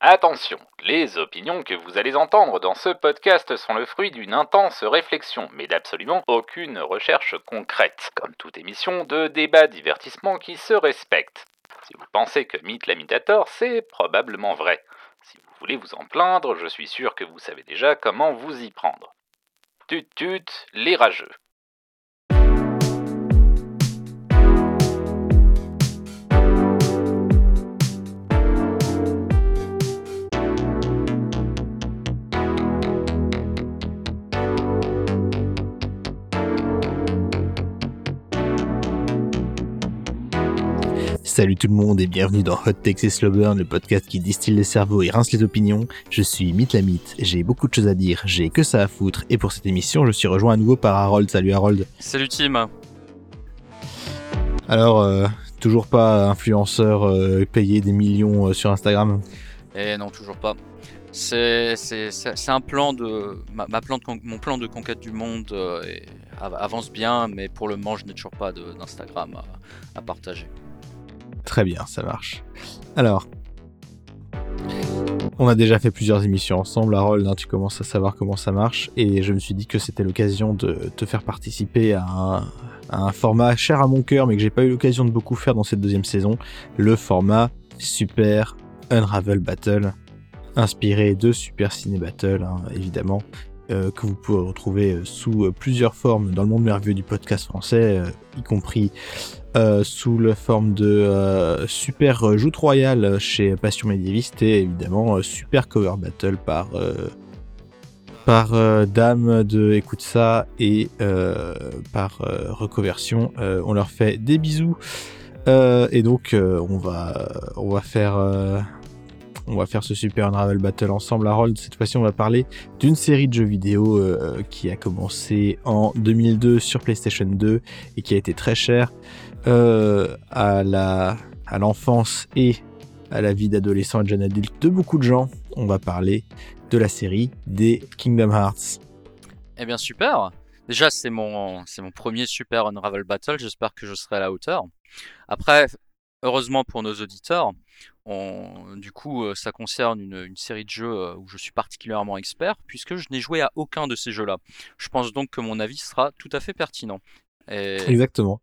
Attention, les opinions que vous allez entendre dans ce podcast sont le fruit d'une intense réflexion, mais d'absolument aucune recherche concrète, comme toute émission de débat divertissement qui se respecte. Si vous pensez que Mythe l'imitator, c'est probablement vrai. Si vous voulez vous en plaindre, je suis sûr que vous savez déjà comment vous y prendre. Tut tut, les rageux. Salut tout le monde et bienvenue dans Hot Takes et Slow Burn, le podcast qui distille les cerveaux et rince les opinions. Je suis Mythe la Mythe, j'ai beaucoup de choses à dire, j'ai que ça à foutre et pour cette émission je suis rejoint à nouveau par Harold. Salut Harold. Salut Tim. Alors, euh, toujours pas influenceur euh, payé des millions euh, sur Instagram? Eh non, toujours pas. C'est un plan de. Ma, plan de mon plan de conquête du monde avance bien, mais pour le moment je n'ai toujours pas d'Instagram à partager. Très bien, ça marche. Alors, on a déjà fait plusieurs émissions ensemble, Harold, hein, tu commences à savoir comment ça marche, et je me suis dit que c'était l'occasion de te faire participer à un, format cher à mon cœur, mais que j'ai pas eu l'occasion de beaucoup faire dans cette deuxième saison, le format Super Unravel Battle, inspiré de Super Ciné Battle, hein, évidemment, euh, que vous pouvez retrouver euh, sous euh, plusieurs formes dans le monde merveilleux du podcast français, y compris sous la forme de Super Joute Royale chez Passion Médiéviste et évidemment Super Cover Battle par par Dame de Écoute ça et par Reconversion. on leur fait des bisous. et donc on va on va faire on va faire ce Super Unravel Battle ensemble. Harold, cette fois-ci, on va parler d'une série de jeux vidéo euh, qui a commencé en 2002 sur PlayStation 2 et qui a été très chère euh, à la à l'enfance et à la vie d'adolescent et de jeune adulte de beaucoup de gens. On va parler de la série des Kingdom Hearts. Eh bien, super. Déjà, c'est mon, c'est mon premier Super Unravel Battle. J'espère que je serai à la hauteur. Après, heureusement pour nos auditeurs, du coup, euh, ça concerne une, série de jeux euh, où je suis particulièrement expert, puisque je n'ai joué à aucun de ces jeux-là. Je pense donc que mon avis sera tout à fait pertinent. Exactement.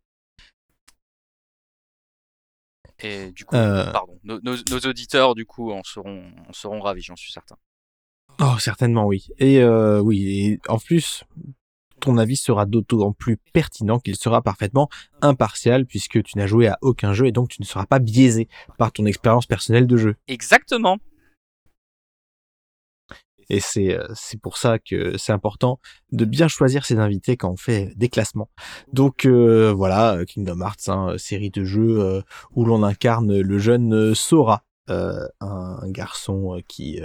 Et du coup, euh. pardon, nos, auditeurs, du coup, en seront, en seront ravis, j'en suis certain. Oh, certainement, oui. Et oui, et en plus, ton avis sera d'autant plus pertinent qu'il sera parfaitement impartial puisque tu n'as joué à aucun jeu et donc tu ne seras pas biaisé par ton expérience personnelle de jeu. Exactement. Et c'est euh, c'est pour ça que c'est important de bien choisir ses invités quand on fait des classements. Donc euh, voilà, Kingdom Hearts, hein, série de jeux euh, où l'on incarne le jeune Sora, un garçon qui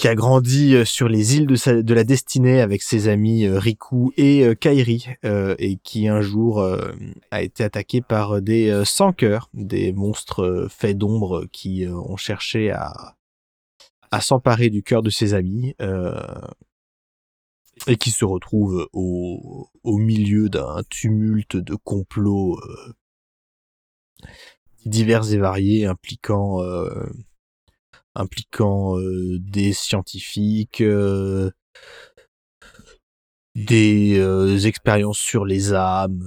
qui a grandi euh, sur les îles de, de la destinée avec ses amis euh, Riku et euh, Kairi et qui un jour a été attaqué par des sans des monstres faits d'ombre qui ont cherché à à s'emparer du cœur de ses amis et qui se retrouve au, au milieu d'un tumulte de complots divers et variés impliquant impliquant euh, des scientifiques, euh, des euh, expériences sur les âmes,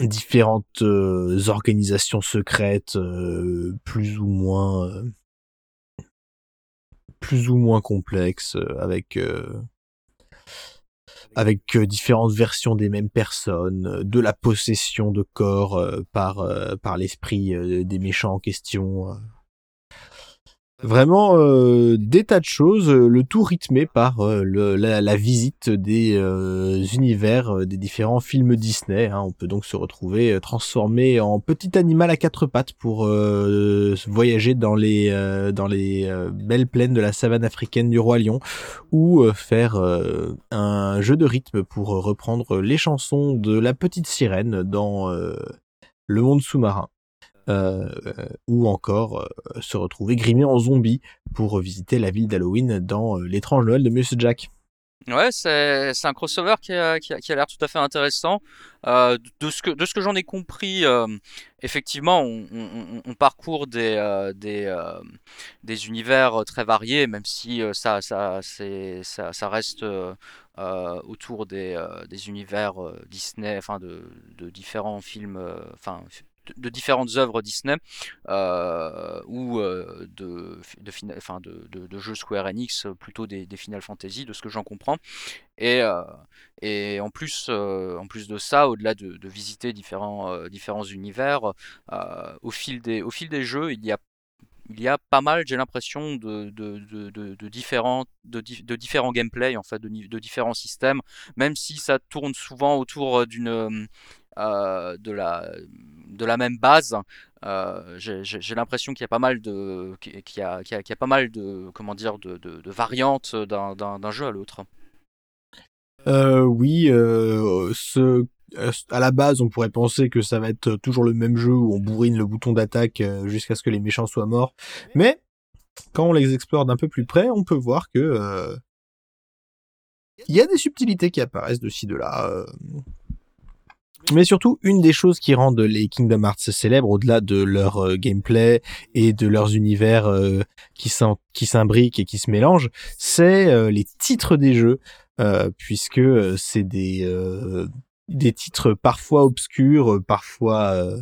différentes organisations secrètes plus ou moins plus ou moins complexes avec avec différentes versions des mêmes personnes, de la possession de corps par par l'esprit des méchants en question. Vraiment euh, des tas de choses, euh, le tout rythmé par euh, le, la, visite des univers des différents films Disney. Hein. On peut donc se retrouver transformé en petit animal à quatre pattes pour voyager dans les dans les belles plaines de la savane africaine du roi lion, ou faire un jeu de rythme pour reprendre les chansons de la petite sirène dans le monde sous-marin. Euh, ou encore euh, se retrouver grimé en zombie pour visiter la ville d'Halloween dans euh, l'étrange Noël de Monsieur Jack. Ouais, c'est un crossover qui a, qui a, qui a l'air tout à fait intéressant. Euh, de ce que de ce que j'en ai compris, euh, effectivement, on, parcourt des euh, des euh, des univers très variés, même si euh, ça ça ça, reste euh, euh, autour des des univers Disney, enfin de de différents films, enfin de, différentes œuvres Disney euh, ou euh, de, de, enfin de, de, jeux Square Enix, plutôt des, Final Fantasy, de ce que j'en comprends. Et, euh, et en plus, euh, en plus de ça, au-delà de, visiter différents, euh, différents univers, au fil des, au fil des jeux, il y a il y a pas mal, j'ai l'impression, de, de, de, différents, de, de différents gameplay, en fait, de, de différents systèmes, même si ça tourne souvent autour d'une euh, de, la, de la même base. Euh, j'ai l'impression qu'il y a pas mal de, qu'il y a, y a, pas mal de, comment dire, de, de, variantes d'un jeu à l'autre. Euh, oui, euh, ce, à la base, on pourrait penser que ça va être toujours le même jeu où on bourrine le bouton d'attaque euh, jusqu'à ce que les méchants soient morts. Mais quand on les explore d'un peu plus près, on peut voir que euh, il y a des subtilités qui apparaissent de ci de là. Euh. Mais surtout, une des choses qui rendent les Kingdom Hearts célèbres, au-delà de leur euh, gameplay et de leurs univers euh, qui s'imbriquent et qui se mélangent, c'est euh, les titres des jeux, puisque c'est des des titres parfois obscurs, parfois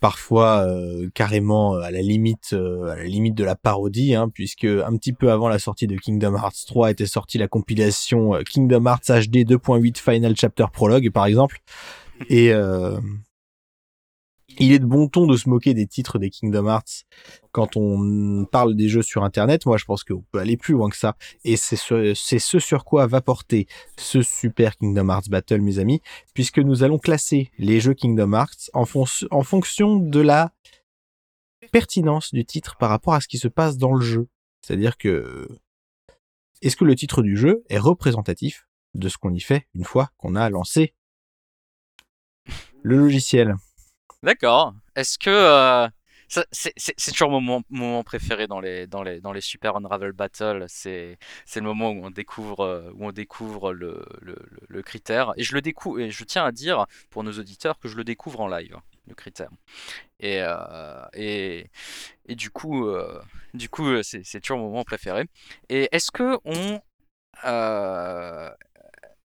parfois euh, carrément à la limite à la limite de la parodie hein, puisque un petit peu avant la sortie de Kingdom Hearts 3 était sortie la compilation Kingdom Hearts HD 2.8 Final Chapter Prologue par exemple. Et euh, il est de bon ton de se moquer des titres des Kingdom Hearts quand on parle des jeux sur Internet. Moi, je pense qu'on peut aller plus loin que ça. Et c'est ce, sur quoi va porter ce super Kingdom Hearts Battle, mes amis, puisque nous allons classer les jeux Kingdom Hearts en fonction de la pertinence du titre par rapport à ce qui se passe dans le jeu. C'est-à-dire que est-ce que le titre du jeu est représentatif de ce qu'on y fait une fois qu'on a lancé le logiciel? D'accord. Est-ce que euh, c'est toujours mon moment, préféré dans les dans les dans les Super Unravel Battle. C'est c'est le moment où on découvre euh, où on découvre le, le, le, critère et je le découvre et je tiens à dire pour nos auditeurs que je le découvre en live le critère. Et euh, et et du coup euh, du coup c'est toujours mon moment préféré. Et est-ce que on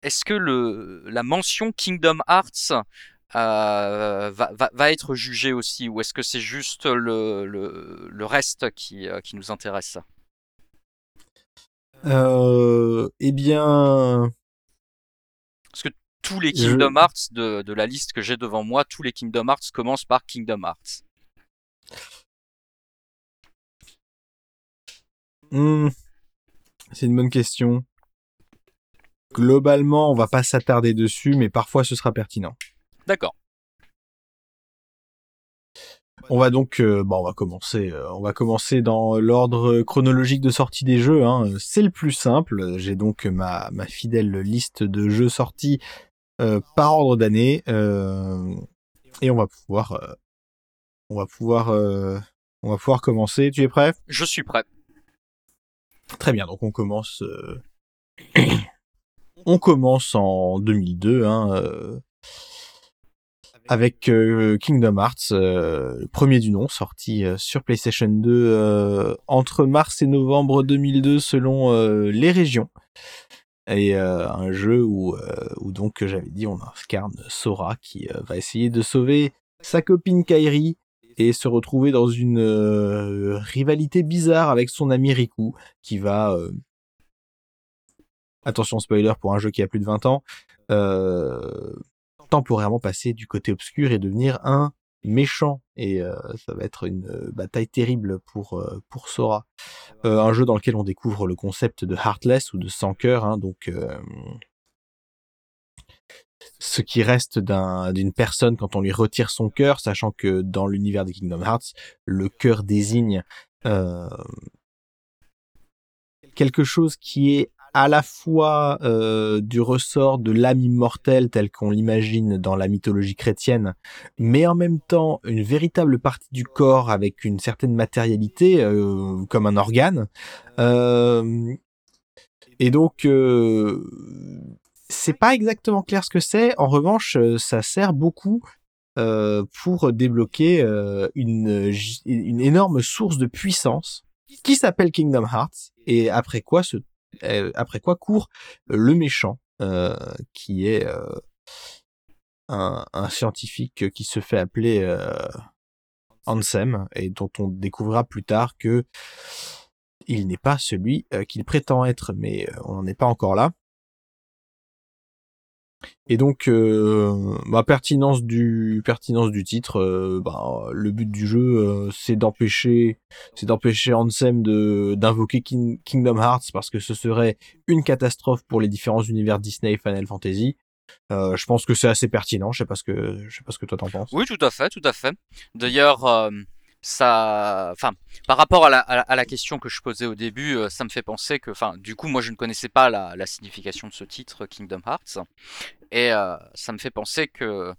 est-ce que le la mention Kingdom Hearts euh, va, va, va, être jugé aussi ou est-ce que c'est juste le, le, le, reste qui, euh, qui nous intéresse? Euh, Eh bien... Parce que tous les Kingdom Je... Hearts de, de, la liste que j'ai devant moi, tous les Kingdom Hearts commencent par Kingdom Hearts. Mmh. C'est une bonne question. Globalement, on va pas s'attarder dessus, mais parfois ce sera pertinent. D'accord. On va donc, euh, bon, on va commencer, euh, on va commencer dans l'ordre chronologique de sortie des jeux. Hein. C'est le plus simple. J'ai donc ma, ma fidèle liste de jeux sortis euh, par ordre d'année, et on va pouvoir, on va pouvoir, on va pouvoir commencer. Tu es prêt? Je suis prêt. Très bien. Donc on commence, on commence en 2002. Hein, avec euh, Kingdom Hearts, euh, premier du nom, sorti euh, sur PlayStation 2 euh, entre mars et novembre 2002 selon les régions. Et un jeu où, où donc j'avais dit on incarne Sora qui va essayer de sauver sa copine Kairi et se retrouver dans une rivalité bizarre avec son ami Riku qui va attention spoiler pour un jeu qui a plus de 20 ans, temporairement passer du côté obscur et devenir un méchant. Et euh, ça va être une euh, bataille terrible pour euh, pour Sora. Euh, un jeu dans lequel on découvre le concept de heartless ou de sans cœur hein, donc ce qui reste d'une un, personne quand on lui retire son cœur sachant que dans l'univers des Kingdom Hearts le cœur désigne quelque chose qui est à la fois euh, du ressort de l'âme immortelle tel qu'on l'imagine dans la mythologie chrétienne, mais en même temps une véritable partie du corps avec une certaine matérialité, euh, comme un organe. Euh, Et donc, euh, c'est pas exactement clair ce que c'est. En revanche, euh, ça sert beaucoup euh, pour débloquer une, une énorme source de puissance qui s'appelle Kingdom Hearts. Et après quoi, euh, après quoi court le méchant, euh, qui est euh, un, scientifique qui se fait appeler euh, Ansem et dont on découvrira plus tard que il n'est pas celui euh, qu'il prétend être, mais euh, on n'en est pas encore là. Et donc, euh, bah, pertinence du pertinence du titre, euh, bah, le but du jeu, euh, c'est d'empêcher, c'est d'empêcher Ansem de d'invoquer King- Kingdom Hearts parce que ce serait une catastrophe pour les différents univers Disney et Final Fantasy. Euh, je pense que c'est assez pertinent. Je sais pas ce que je sais pas ce que toi t'en penses. Oui, tout à fait, tout à fait. D'ailleurs, euh, enfin, par rapport à la, question que je posais au début, euh, ça me fait penser que, enfin, du coup, moi, je ne connaissais pas la, signification de ce titre, Kingdom Hearts, et euh, ça me fait penser que,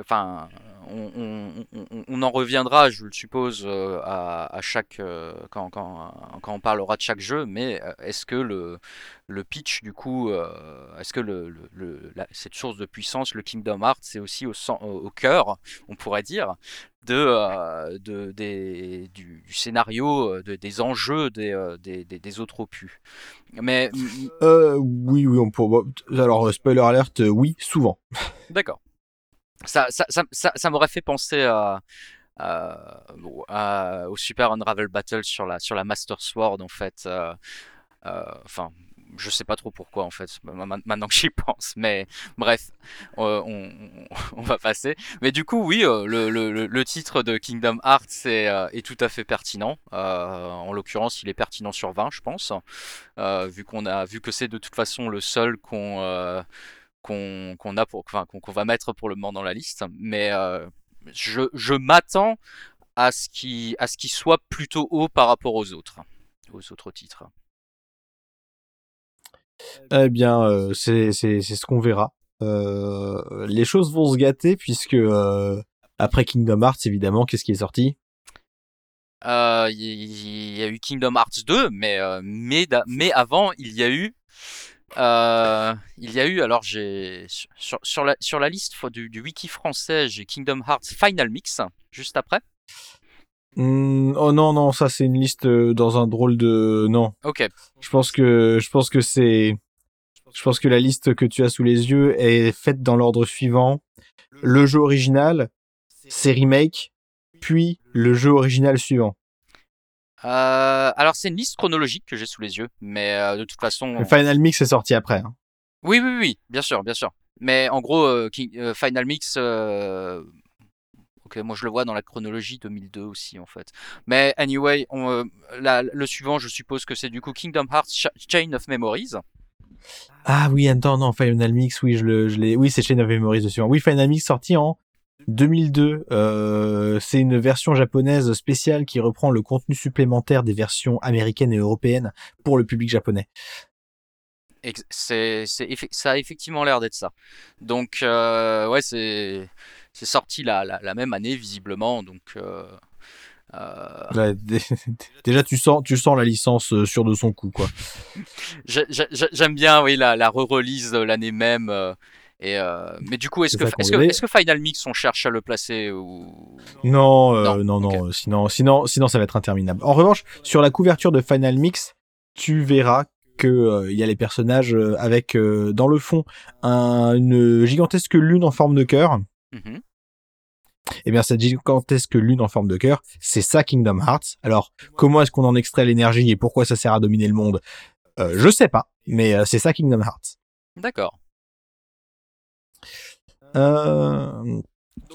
enfin, on, en reviendra, je le suppose, euh, à, chaque, quand, on parlera de chaque jeu, mais est-ce que le, pitch, du coup, est-ce que cette source de puissance, le Kingdom Hearts, c'est aussi au cœur, on pourrait dire, de, euh, de des, du, du scénario, euh, de, des enjeux des, euh, des, des, des autres opus. Mais Euh, oui, oui, on peut. bon, Alors, spoiler alert, euh, oui, souvent. d'accord. Ça, ça, ça, ça, m'aurait fait penser à, au Super Unravel Battle sur la, sur la Master Sword, en fait. euh, Enfin, je sais pas trop pourquoi, en fait, ma- maintenant que j'y pense. Mais bref, euh, on, va passer. Mais du coup, oui, euh, le, titre de Kingdom Hearts est, euh, est tout à fait pertinent. En l'occurrence, il est pertinent sur 20, je pense. Vu qu'on a vu que c'est de toute façon le seul qu'on a pour enfin qu'on va mettre pour le moment dans la liste mais je, m'attends à ce à ce qu'il soit plutôt haut par rapport aux autres aux autres titres Eh bien, euh, c'est ce qu'on verra. Euh, les choses vont se gâter puisque euh, après Kingdom Hearts, évidemment, qu'est-ce qui est sorti? Il y, a eu Kingdom Hearts 2 mais mais mais avant il y a eu il y a eu alors j'ai sur, sur la sur la liste du, du wiki français j'ai Kingdom Hearts Final Mix juste après Hmm, Oh non, non, ça c'est une liste euh, dans un drôle de non. ok Je pense que je pense que c'est je pense que la liste que tu as sous les yeux est faite dans l'ordre suivant le jeu original, c'est remake, puis le jeu original suivant. Euh, alors c'est une liste chronologique que j'ai sous les yeux, mais euh, de toute façon. Le Final Mix est sorti après. hein. Oui, oui, oui, bien sûr, bien sûr. Mais en gros, euh, King- euh, Final Mix. Euh, Ok, moi je le vois dans la chronologie 2002 aussi en fait. Mais anyway, on, euh, la- le suivant, je suppose que c'est du coup Kingdom Hearts Cha- Chain of Memories. Ah oui, attends, non, Final Mix, oui, je le, je l'ai, oui, c'est Chain of Memories dessus. Oui, Final Mix sorti en 2002. Euh, c'est une version japonaise spéciale qui reprend le contenu supplémentaire des versions américaines et européennes pour le public japonais. C'est, ça a effectivement l'air d'être ça. Donc euh, ouais, c'est c'est sorti la, la, la même année visiblement. Donc euh, euh, déjà, tu sens, tu sens la licence euh, sûre de son coup, quoi. J'ai- j'ai- j'ai- J'aime bien, oui, la, la re-release l'année même. et euh, mais du coup, est-ce que, est-ce que, que Final Mix, on cherche à le placer ou? Non, euh, Non, non, non, sinon, sinon, sinon, ça va être interminable. En revanche, sur la couverture de Final Mix, tu verras que euh, il y a les personnages avec dans le fond un- une gigantesque lune en forme de cœur. Mhm. Eh bien, cette gigantesque lune en forme de cœur, c'est ça Kingdom Hearts? Alors, comment est-ce qu'on en extrait l'énergie et pourquoi ça sert à dominer le monde? Euh, Je sais pas, mais euh, c'est ça Kingdom Hearts. D'accord. Euh,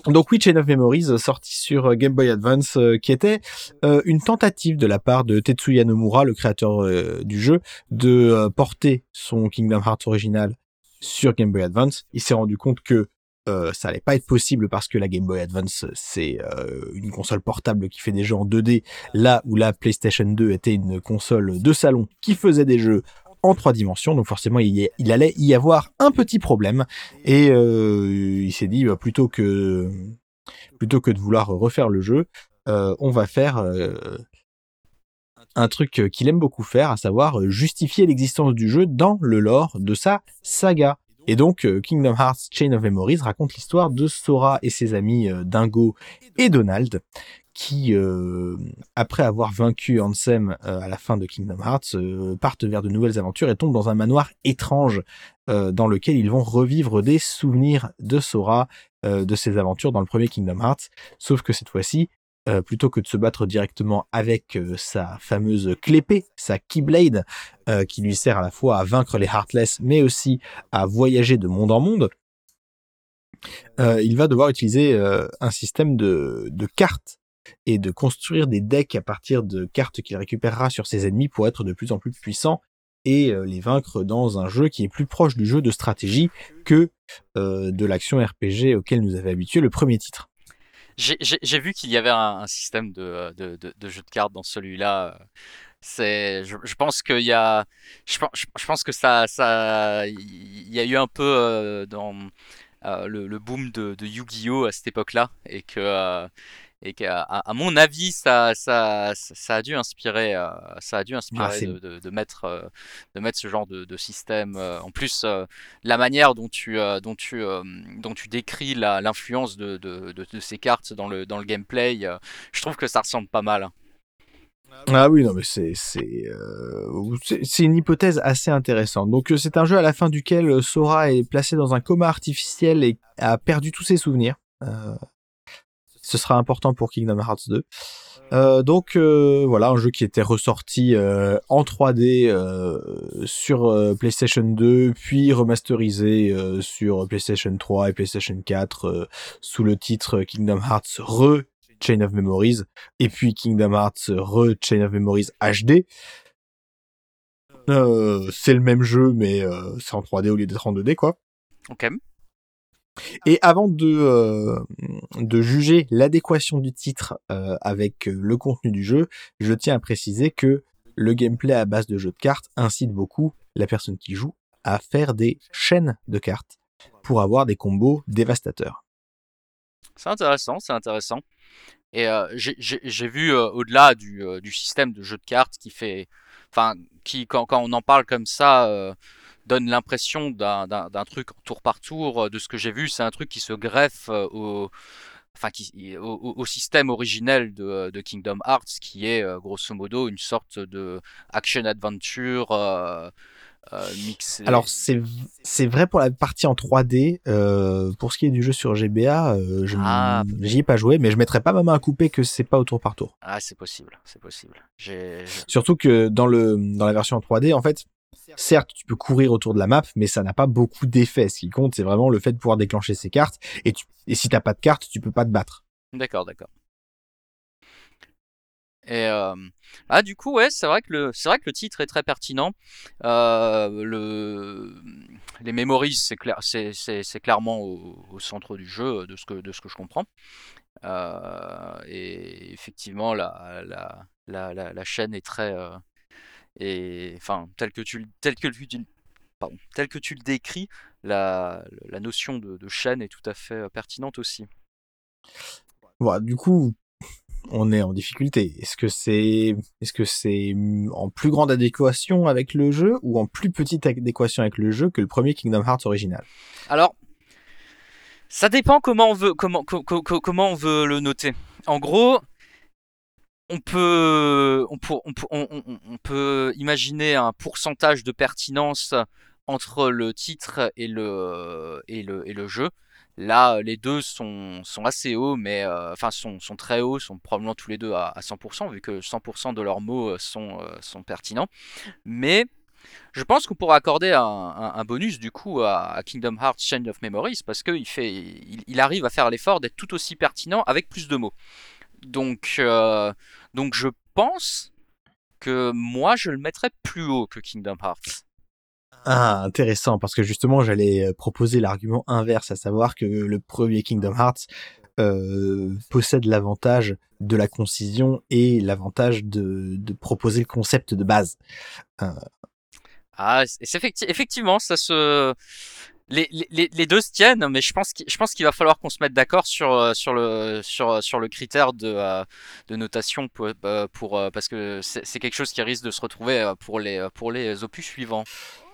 Donc oui, Chain of Memories, sorti sur Game Boy Advance, euh, qui était euh, une tentative de la part de Tetsuya Nomura, le créateur euh, du jeu, de porter son Kingdom Hearts original sur Game Boy Advance. Il s'est rendu compte que euh, ça allait pas être possible parce que la Game Boy Advance, c'est euh, une console portable qui fait des jeux en 2D, là où la PlayStation 2 était une console de salon qui faisait des jeux en trois dimensions, donc forcément il, allait y avoir un petit problème. Et euh, il s'est dit bah, plutôt que plutôt que de vouloir refaire le jeu, euh, on va faire un truc qu'il aime beaucoup faire, à savoir justifier l'existence du jeu dans le lore de sa saga. Et donc, Kingdom Hearts Chain of Memories raconte l'histoire de Sora et ses amis Dingo et Donald, qui, euh, après avoir vaincu Ansem euh, à la fin de Kingdom Hearts, euh, partent vers de nouvelles aventures et tombent dans un manoir étrange dans lequel ils vont revivre des souvenirs de Sora, de ses aventures dans le premier Kingdom Hearts. Sauf que cette fois-ci, plutôt que de se battre directement avec sa fameuse clépée, sa Keyblade, qui lui sert à la fois à vaincre les Heartless, mais aussi à voyager de monde en monde, il va devoir utiliser un système de, cartes et de construire des decks à partir de cartes qu'il récupérera sur ses ennemis pour être de plus en plus puissant et euh, les vaincre dans un jeu qui est plus proche du jeu de stratégie que euh, de l'action RPG auquel nous avait habitué le premier titre. J'ai vu qu'il y avait un, système de, de, de, jeu de cartes dans celui-là. C'est, je, pense qu'il y a, je, je, pense que ça, ça, il y a eu un peu euh, dans le, le, boom de, Yu-Gi-Oh à cette époque-là et que et qu'à à mon avis ça, ça, ça a dû inspirer euh, ça a dû inspirer ah, de, de, mettre euh, de mettre ce genre de, de système euh, en plus la manière dont tu dont tu dont tu décris l'influence de, ces cartes dans le dans le gameplay je trouve que ça ressemble pas mal hein. ah oui, non, mais c'est une hypothèse assez intéressante. Donc c'est un jeu à la fin duquel Sora est placé dans un coma artificiel et a perdu tous ses souvenirs. Euh, ce sera important pour Kingdom Hearts 2. Euh, donc euh, voilà, un jeu qui était ressorti euh, en 3D sur PlayStation 2, puis remasterisé sur PlayStation 3 et PlayStation 4 sous le titre Kingdom Hearts Re Chain of Memories, et puis Kingdom Hearts Re Chain of Memories HD. c'est le même jeu, mais c'est en 3D au lieu d'être en 2D, quoi. Ok. Et avant de, euh, de juger l'adéquation du titre euh, avec euh, le contenu du jeu, je tiens à préciser que le gameplay à base de jeux de cartes incite beaucoup la personne qui joue à faire des chaînes de cartes pour avoir des combos dévastateurs. C'est intéressant, c'est intéressant. Et j'ai vu au-delà du, du, système de jeu de cartes qui fait, enfin, qui quand, quand, on en parle comme ça donne l'impression d'un truc tour par tour. Euh, de ce que j'ai vu, c'est un truc qui se greffe euh, au, enfin, qui, au, système originel de, euh, de, Kingdom Hearts, qui est grosso modo une sorte de action adventure. Euh, mixé. Alors c'est vrai pour la partie en 3D. pour ce qui est du jeu sur GBA, je ah, j'y ai pas joué, mais je mettrais pas ma main à couper que c'est pas au tour par tour. Ah c'est possible, c'est possible. Surtout que dans le dans la version en 3D, en fait, Certes, tu peux courir autour de la map, mais ça n'a pas beaucoup d'effet. Ce qui compte, c'est vraiment le fait de pouvoir déclencher ces cartes. Et, tu... et si t'as pas de cartes, tu peux pas te battre. D'accord, d'accord. Et euh... ah, du coup, c'est vrai que le, titre est très pertinent. Euh, le, les memories, c'est clair, c'est, c'est, c'est clairement au, centre du jeu, de ce que, je comprends. Euh, et effectivement, la, chaîne est très, et enfin, tel que tu, tel que tu, pardon, tel que tu le décris, la, la notion de, de, chaîne est tout à fait euh, pertinente aussi. Voilà, du coup, on est en difficulté. Est-ce que c'est, est-ce que c'est en plus grande adéquation avec le jeu ou en plus petite adéquation avec le jeu que le premier Kingdom Hearts original? Alors, ça dépend comment on veut, comment, comment on veut le noter. En gros, on peut, on, on, peut imaginer un pourcentage de pertinence entre le titre et le, et le, et le jeu. Là, les deux sont, sont assez hauts, mais euh, enfin sont, sont, très hauts, sont probablement tous les deux à, 100%, vu que 100% de leurs mots euh, sont, euh, sont pertinents. Mais je pense qu'on pourrait accorder un, bonus du coup à, Kingdom Hearts Chain of Memories parce qu'il il arrive à faire l'effort d'être tout aussi pertinent avec plus de mots. Donc, donc je pense que moi je le mettrais plus haut que Kingdom Hearts. Ah, intéressant, parce que justement j'allais euh, proposer l'argument inverse, à savoir que le premier Kingdom Hearts euh, possède l'avantage de la concision et l'avantage de, de, proposer le concept de base. Ah, effectivement, ça se les, les, les deux se tiennent, mais je pense qu'il, je pense qu'il va falloir qu'on se mette d'accord sur, euh, sur, le, sur, sur le critère de, euh, de notation pour, euh, pour, parce que c'est, quelque chose qui risque de se retrouver pour les, pour les opus suivants.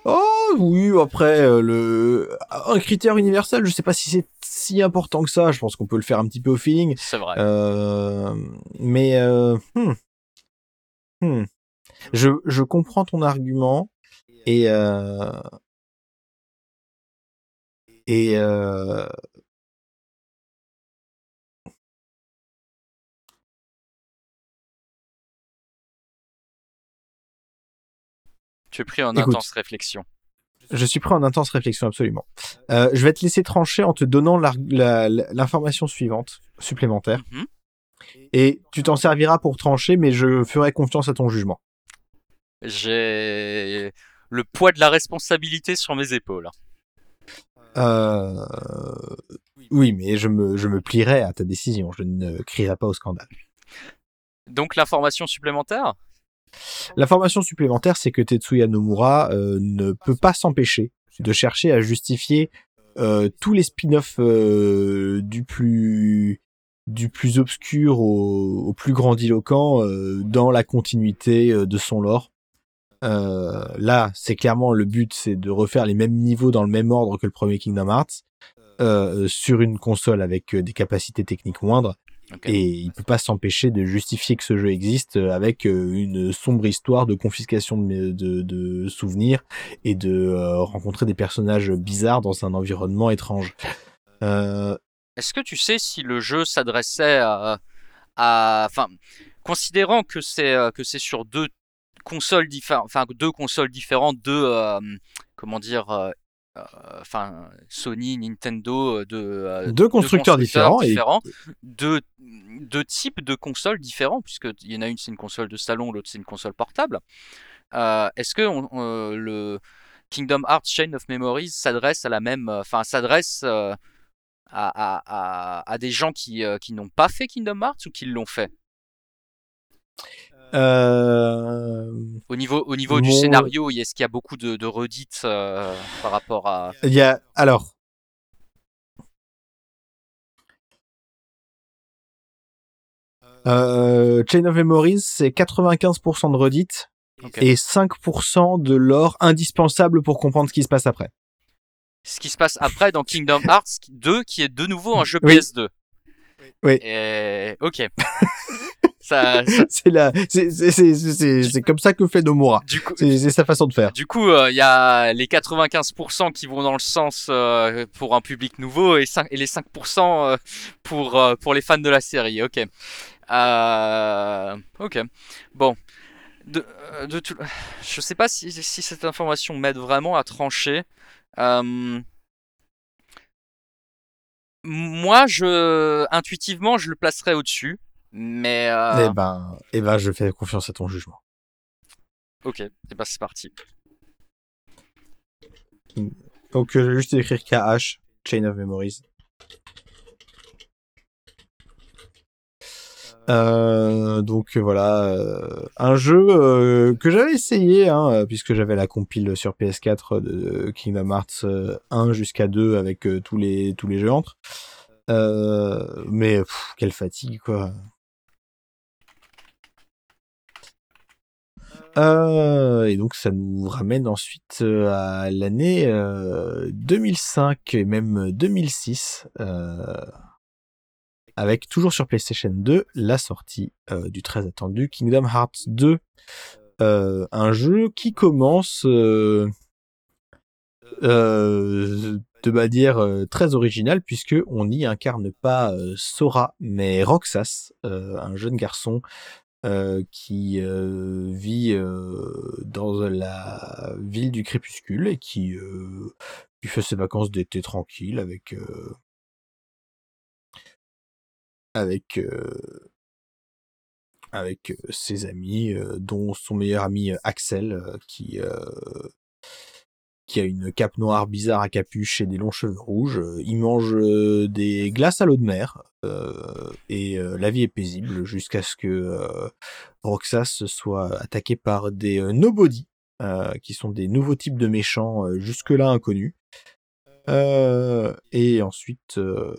Oh oui, après le un critère universel, je sais pas si c'est si important que ça. Je pense qu'on peut le faire un petit peu au feeling. C'est vrai. mais hmm. Hmm. Je, je comprends ton argument et et euh... Tu es pris en intense réflexion. Je suis pris en intense réflexion, absolument. Euh, je vais te laisser trancher en te donnant l'information suivante, supplémentaire. Mhm. Et tu t'en serviras pour trancher, mais je ferai confiance à ton jugement. J'ai le poids de la responsabilité sur mes épaules. Euh... Oui, mais je me, je me plierai à ta décision. Je ne crierai pas au scandale. Donc l'information supplémentaire? L'information supplémentaire, c'est que Tetsuya Nomura euh, ne peut pas s'empêcher de chercher à justifier euh, tous les spin-offs du plus du plus obscur au, au plus grandiloquent dans la continuité de son lore. Euh, là, c'est clairement le but, c'est de refaire les mêmes niveaux dans le même ordre que le premier Kingdom Hearts euh, sur une console avec euh, des capacités techniques moindres. Et il peut pas s'empêcher de justifier que ce jeu existe avec une sombre histoire de confiscation de, de, souvenirs et de rencontrer des personnages bizarres dans un environnement étrange. Est-ce que tu sais si le jeu s'adressait à, à, enfin, considérant que c'est que c'est sur deux consoles différentes, enfin deux consoles différentes, deux euh, comment dire, euh, euh, enfin Sony, Nintendo, de deux, constructeurs différents, différents deux, deux types de consoles différents, puisque il y en a une c'est une console de salon, l'autre c'est une console portable. Est-ce que le Kingdom Hearts Chain of Memories s'adresse à la même, enfin s'adresse à, à, à, des gens qui, qui n'ont pas fait Kingdom Hearts ou qui l'ont fait? Euh... Au niveau, au niveau du scénario, est-ce qu'il y a beaucoup de, de redites euh, par rapport à. Il y a. Alors. Euh, Chain of Memories, c'est 95% de redites et 5% de l'or indispensable pour comprendre ce qui se passe après. Ce qui se passe après dans Kingdom Hearts 2, qui est de nouveau un jeu PS2. Oui. Et... Ok. c'est la, c'est comme ça que fait Nomura. C'est sa façon de faire. Du coup, il euh, y a les 95% qui vont dans le sens euh, pour un public nouveau et, 5, et les 5% euh, pour pour les fans de la série. Ok. ok. Bon. De, de tout... Je sais pas si, si cette information m'aide vraiment à trancher. Moi, je intuitivement, je le placerais au-dessus. Mais. Euh... Eh ben, eh ben, je fais confiance à ton jugement. Ok, et eh ben c'est parti. Donc, je vais juste écrire KH, Chain of Memories. Euh, donc voilà, euh, un jeu euh, que j'avais essayé, hein, puisque j'avais la compile sur PS4 de Kingdom Hearts 1 jusqu'à 2 avec tous les tous les jeux entre. mais quelle fatigue quoi. Euh, et donc ça nous ramène ensuite euh, à l'année 2005 euh, et même 2006, avec toujours sur PlayStation 2 la sortie du très attendu Kingdom Hearts 2, un jeu qui commence de manière très originale puisque on n'y incarne pas Sora mais Roxas, un jeune garçon euh, qui euh, vit euh, dans la ville du crépuscule et qui, qui fait ses vacances d'été tranquille avec avec avec ses amis, dont son meilleur ami Axel, qui qui a une cape noire bizarre à capuche et des longs cheveux rouges. Il mange des glaces à l'eau de mer euh, et euh, la vie est paisible jusqu'à ce que euh, Roxas soit attaqué par des nobody, qui sont des nouveaux types de méchants jusque-là inconnus. Euh, et ensuite, euh,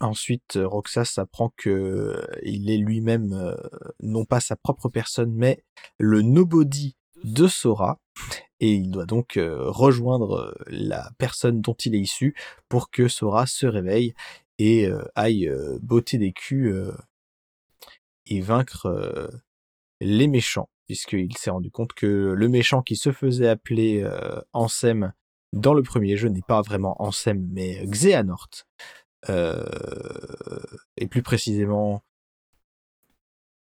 ensuite, Roxas apprend que il est lui-même euh, non pas sa propre personne, mais le nobody de Sora, et il doit donc euh, rejoindre euh, la personne dont il est issu pour que Sora se réveille et euh, aille botter des culs et vaincre les méchants, puisqu'il s'est rendu compte que le méchant qui se faisait appeler Ansem dans le premier jeu n'est pas vraiment Ansem, mais Xehanort. Et plus précisément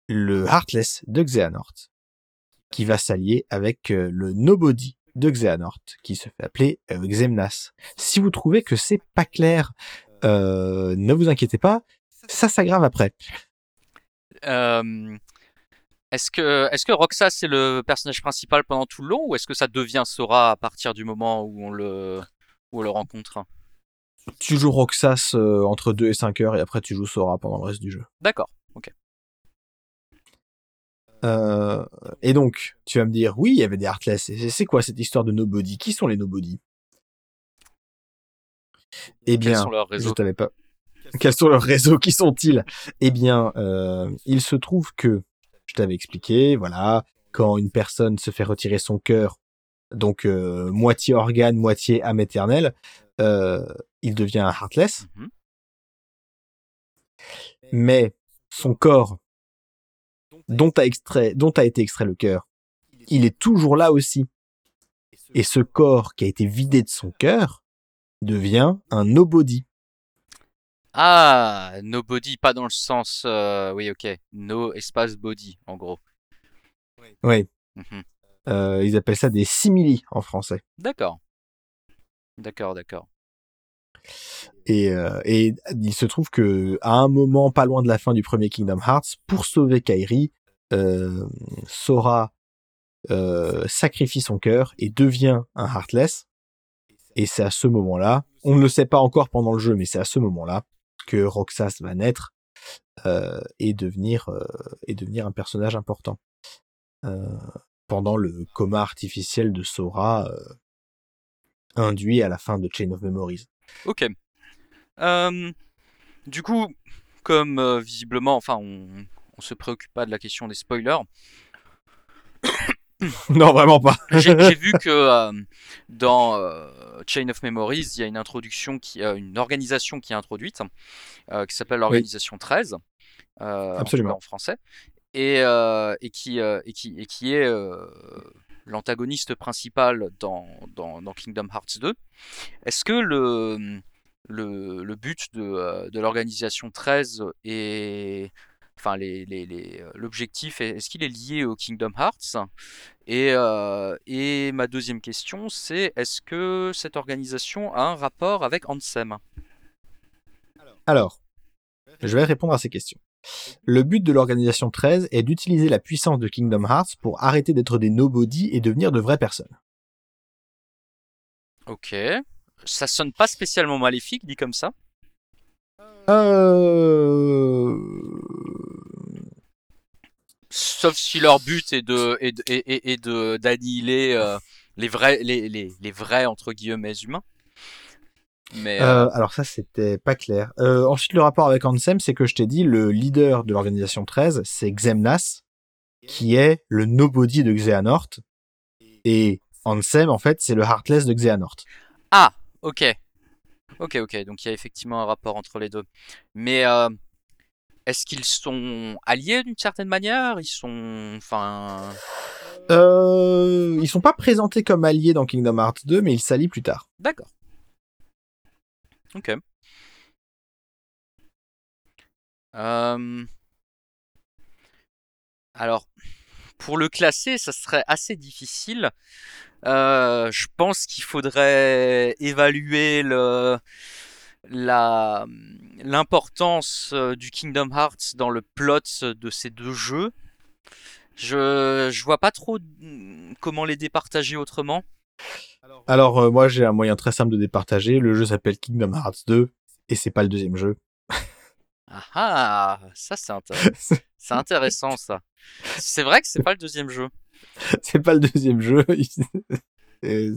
le Heartless de Xehanort, qui va s'allier avec euh, le Nobody de Xehanort, qui se fait appeler euh, Xemnas. Si vous trouvez que c'est pas clair, euh, ne vous inquiétez pas, ça s'aggrave après. Euh, est-ce que, est-ce que c'est le personnage principal pendant tout le long ou est-ce que ça devient Sora à partir du moment où on le, où on le rencontre? Tu joues Roxas entre 2 et 5 heures et après tu joues Sora pendant le reste du jeu. D'accord. Euh, et donc, tu vas me dire, oui, il y avait des Heartless. Et c'est quoi cette histoire de Nobody? Qui sont les Nobody? Eh Quels bien, sont leurs je réseaux? t'avais pas. Quels sont leurs réseaux? Qui sont-ils? Eh bien, euh, il se trouve que, je t'avais expliqué, voilà, quand une personne se fait retirer son cœur, donc euh, moitié organe, moitié âme éternelle, euh, il devient un Heartless, Mhm. mais son corps, dont a, extrait, dont a été extrait le cœur, il est toujours là aussi. Et ce corps qui a été vidé de son cœur devient un nobody. Ah, nobody, pas dans le sens, euh, oui, ok, no espace body, en gros. Oui, Mhm. euh, ils appellent ça des simili en français. D'accord. D'accord, d'accord. Et, euh, et il se trouve que à un moment pas loin de la fin du premier Kingdom Hearts, pour sauver Kairi, euh, Sora euh, sacrifie son cœur et devient un Heartless. Et c'est à ce moment-là, on ne le sait pas encore pendant le jeu, mais c'est à ce moment-là que Roxas va naître euh, et devenir euh, un personnage important. Euh, pendant le coma artificiel de Sora euh, induit à la fin de Chain of Memories. Ok. Euh, du coup, comme euh, visiblement, enfin, on, on se préoccupe pas de la question des spoilers, non, vraiment pas. j'ai vu que euh, dans euh, Chain of Memories, il y a une introduction, qui, euh, une organisation qui est introduite, qui s'appelle l'organisation 13, en tout Absolument. cas en français, et, et, qui, et, qui, et qui est l'antagoniste principal dans, dans, dans Kingdom Hearts 2. Est-ce que le, le, le but de, de l'organisation 13 est... Enfin, les, les, les, euh, l'objectif, est- est-ce qu'il est lié au Kingdom Hearts? Et, euh, et ma deuxième question, c'est est-ce que cette organisation a un rapport avec Ansem? Alors, je vais répondre à ces questions. Le but de l'organisation 13 est d'utiliser la puissance de Kingdom Hearts pour arrêter d'être des nobody et devenir de vraies personnes. Ok. Ça sonne pas spécialement maléfique, dit comme ça? Euh... Sauf si leur but est de d'annihiler euh, les vrais les, les, les vrais entre guillemets humains. Mais euh, alors ça, c'était pas clair. Ensuite, le rapport avec Ansem, c'est que je t'ai dit, le leader de l'organisation 13, c'est Xemnas, qui est le nobody de Xehanort. Et Ansem, en fait, c'est le Heartless de Xehanort. ah, ok, ok, ok. Donc il y a effectivement un rapport entre les deux. Mais euh, est-ce qu'ils sont alliés d'une certaine manière? Ils sont, enfin, Euh, ils sont pas présentés comme alliés dans Kingdom Hearts 2, mais ils s'allient plus tard. d'accord. Ok. Euh, Alors, pour le classer, ça serait assez difficile. Euh, je pense qu'il faudrait évaluer le, la, l'importance euh, du Kingdom Hearts dans le plot de ces deux jeux. Je, je vois pas trop mm, comment les départager autrement. Alors, euh, moi, j'ai un moyen très simple de départager. Le jeu s'appelle Kingdom Hearts 2, et c'est pas le deuxième jeu. Ah ah, ça c'est intér- c'est intéressant ça. C'est vrai que c'est pas le deuxième jeu. c'est pas le deuxième jeu. Et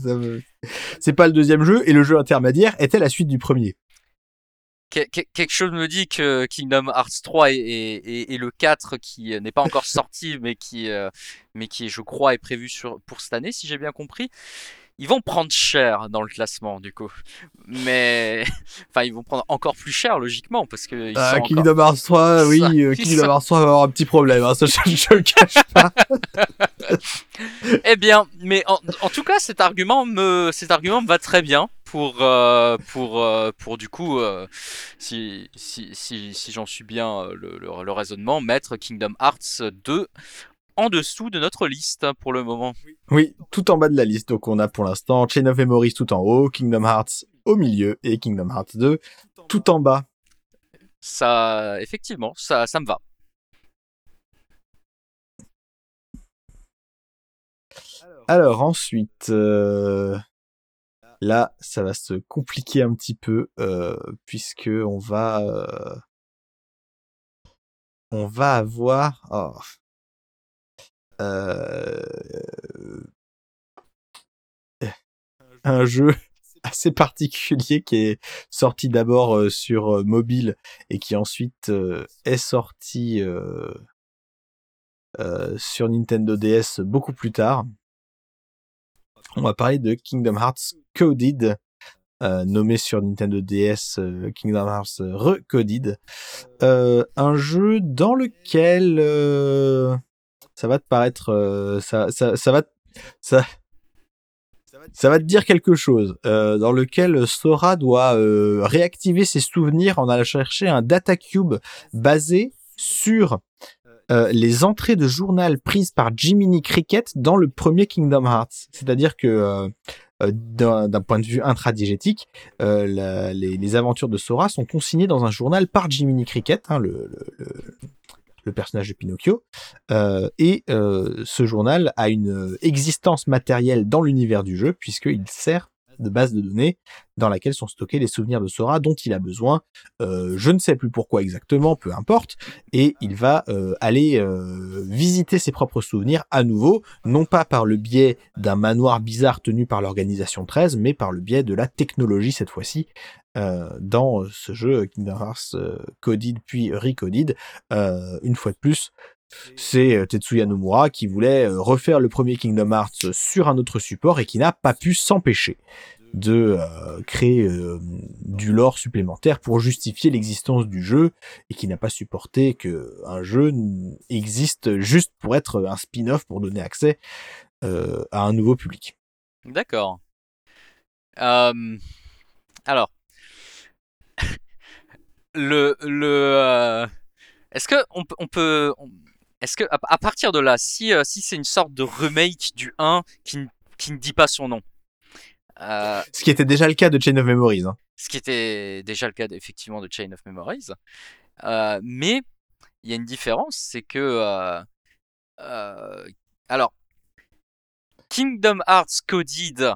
c'est pas le deuxième jeu et le jeu intermédiaire était la suite du premier? quelque chose me dit que Kingdom Hearts 3 et, le 4 qui n'est pas encore sorti mais qui mais qui je crois est prévu pour cette année si j'ai bien compris ils vont prendre cher dans le classement du coup. Mais enfin, ils vont prendre encore plus cher logiquement parce que ils ah, sont Kingdom Hearts 3, oui, euh, Kingdom Hearts 3 va avoir un petit problème, hein, ça je, ne le cache pas. eh bien, mais en, tout cas, cet argument me cet argument me va très bien pour euh, pour euh, pour du coup si si si, si j'en suis bien le, le, le, raisonnement mettre Kingdom Hearts 2 en dessous de notre liste pour le moment. Oui, tout en bas de la liste. Donc on a pour l'instant Chain of Memories tout en haut, Kingdom Hearts au milieu et Kingdom Hearts 2 tout en bas. Ça, effectivement, ça, ça me va. Alors ensuite, euh, là, ça va se compliquer un petit peu euh, puisque on va, euh, on va avoir. Oh, un jeu assez particulier qui est sorti d'abord euh, sur euh, mobile et qui ensuite est sorti sur Nintendo DS beaucoup plus tard. On va parler de Kingdom Hearts Coded, nommé sur Nintendo DS Kingdom Hearts Recoded, un jeu dans lequel ça va te paraître, euh, ça, ça, ça va, ça, ça va te dire quelque chose euh, dans lequel Sora doit euh, réactiver ses souvenirs en allant chercher un data cube basé sur les entrées de journal prises par Jiminy Cricket dans le premier Kingdom Hearts. C'est-à-dire que d'un point de vue intradigétique, les, aventures de Sora sont consignées dans un journal par Jiminy Cricket, hein, personnage de Pinocchio. Euh, et euh, ce journal a une existence matérielle dans l'univers du jeu, puisqu'il sert de base de données dans laquelle sont stockés les souvenirs de Sora dont il a besoin. Euh, je ne sais plus pourquoi exactement, peu importe. Et il va aller visiter ses propres souvenirs à nouveau, non pas par le biais d'un manoir bizarre tenu par l'organisation 13, mais par le biais de la technologie cette fois-ci, euh, dans ce jeu Kingdom Hearts euh, Coded puis Recoded. Euh, une fois de plus, c'est Tetsuya Nomura qui voulait refaire le premier Kingdom Hearts sur un autre support et qui n'a pas pu s'empêcher de créer du lore supplémentaire pour justifier l'existence du jeu et qui n'a pas supporté que un jeu existe juste pour être un spin-off pour donner accès à un nouveau public. D'accord. Alors, le le euh, est-ce que on, on peut est-ce que à, partir de là si euh, si c'est une sorte de remake du 1 qui, qui ne dit pas son nom euh, ce qui était déjà le cas de Chain of Memories hein. ce qui était déjà le cas effectivement de Chain of Memories mais il y a une différence c'est que alors Kingdom Hearts Coded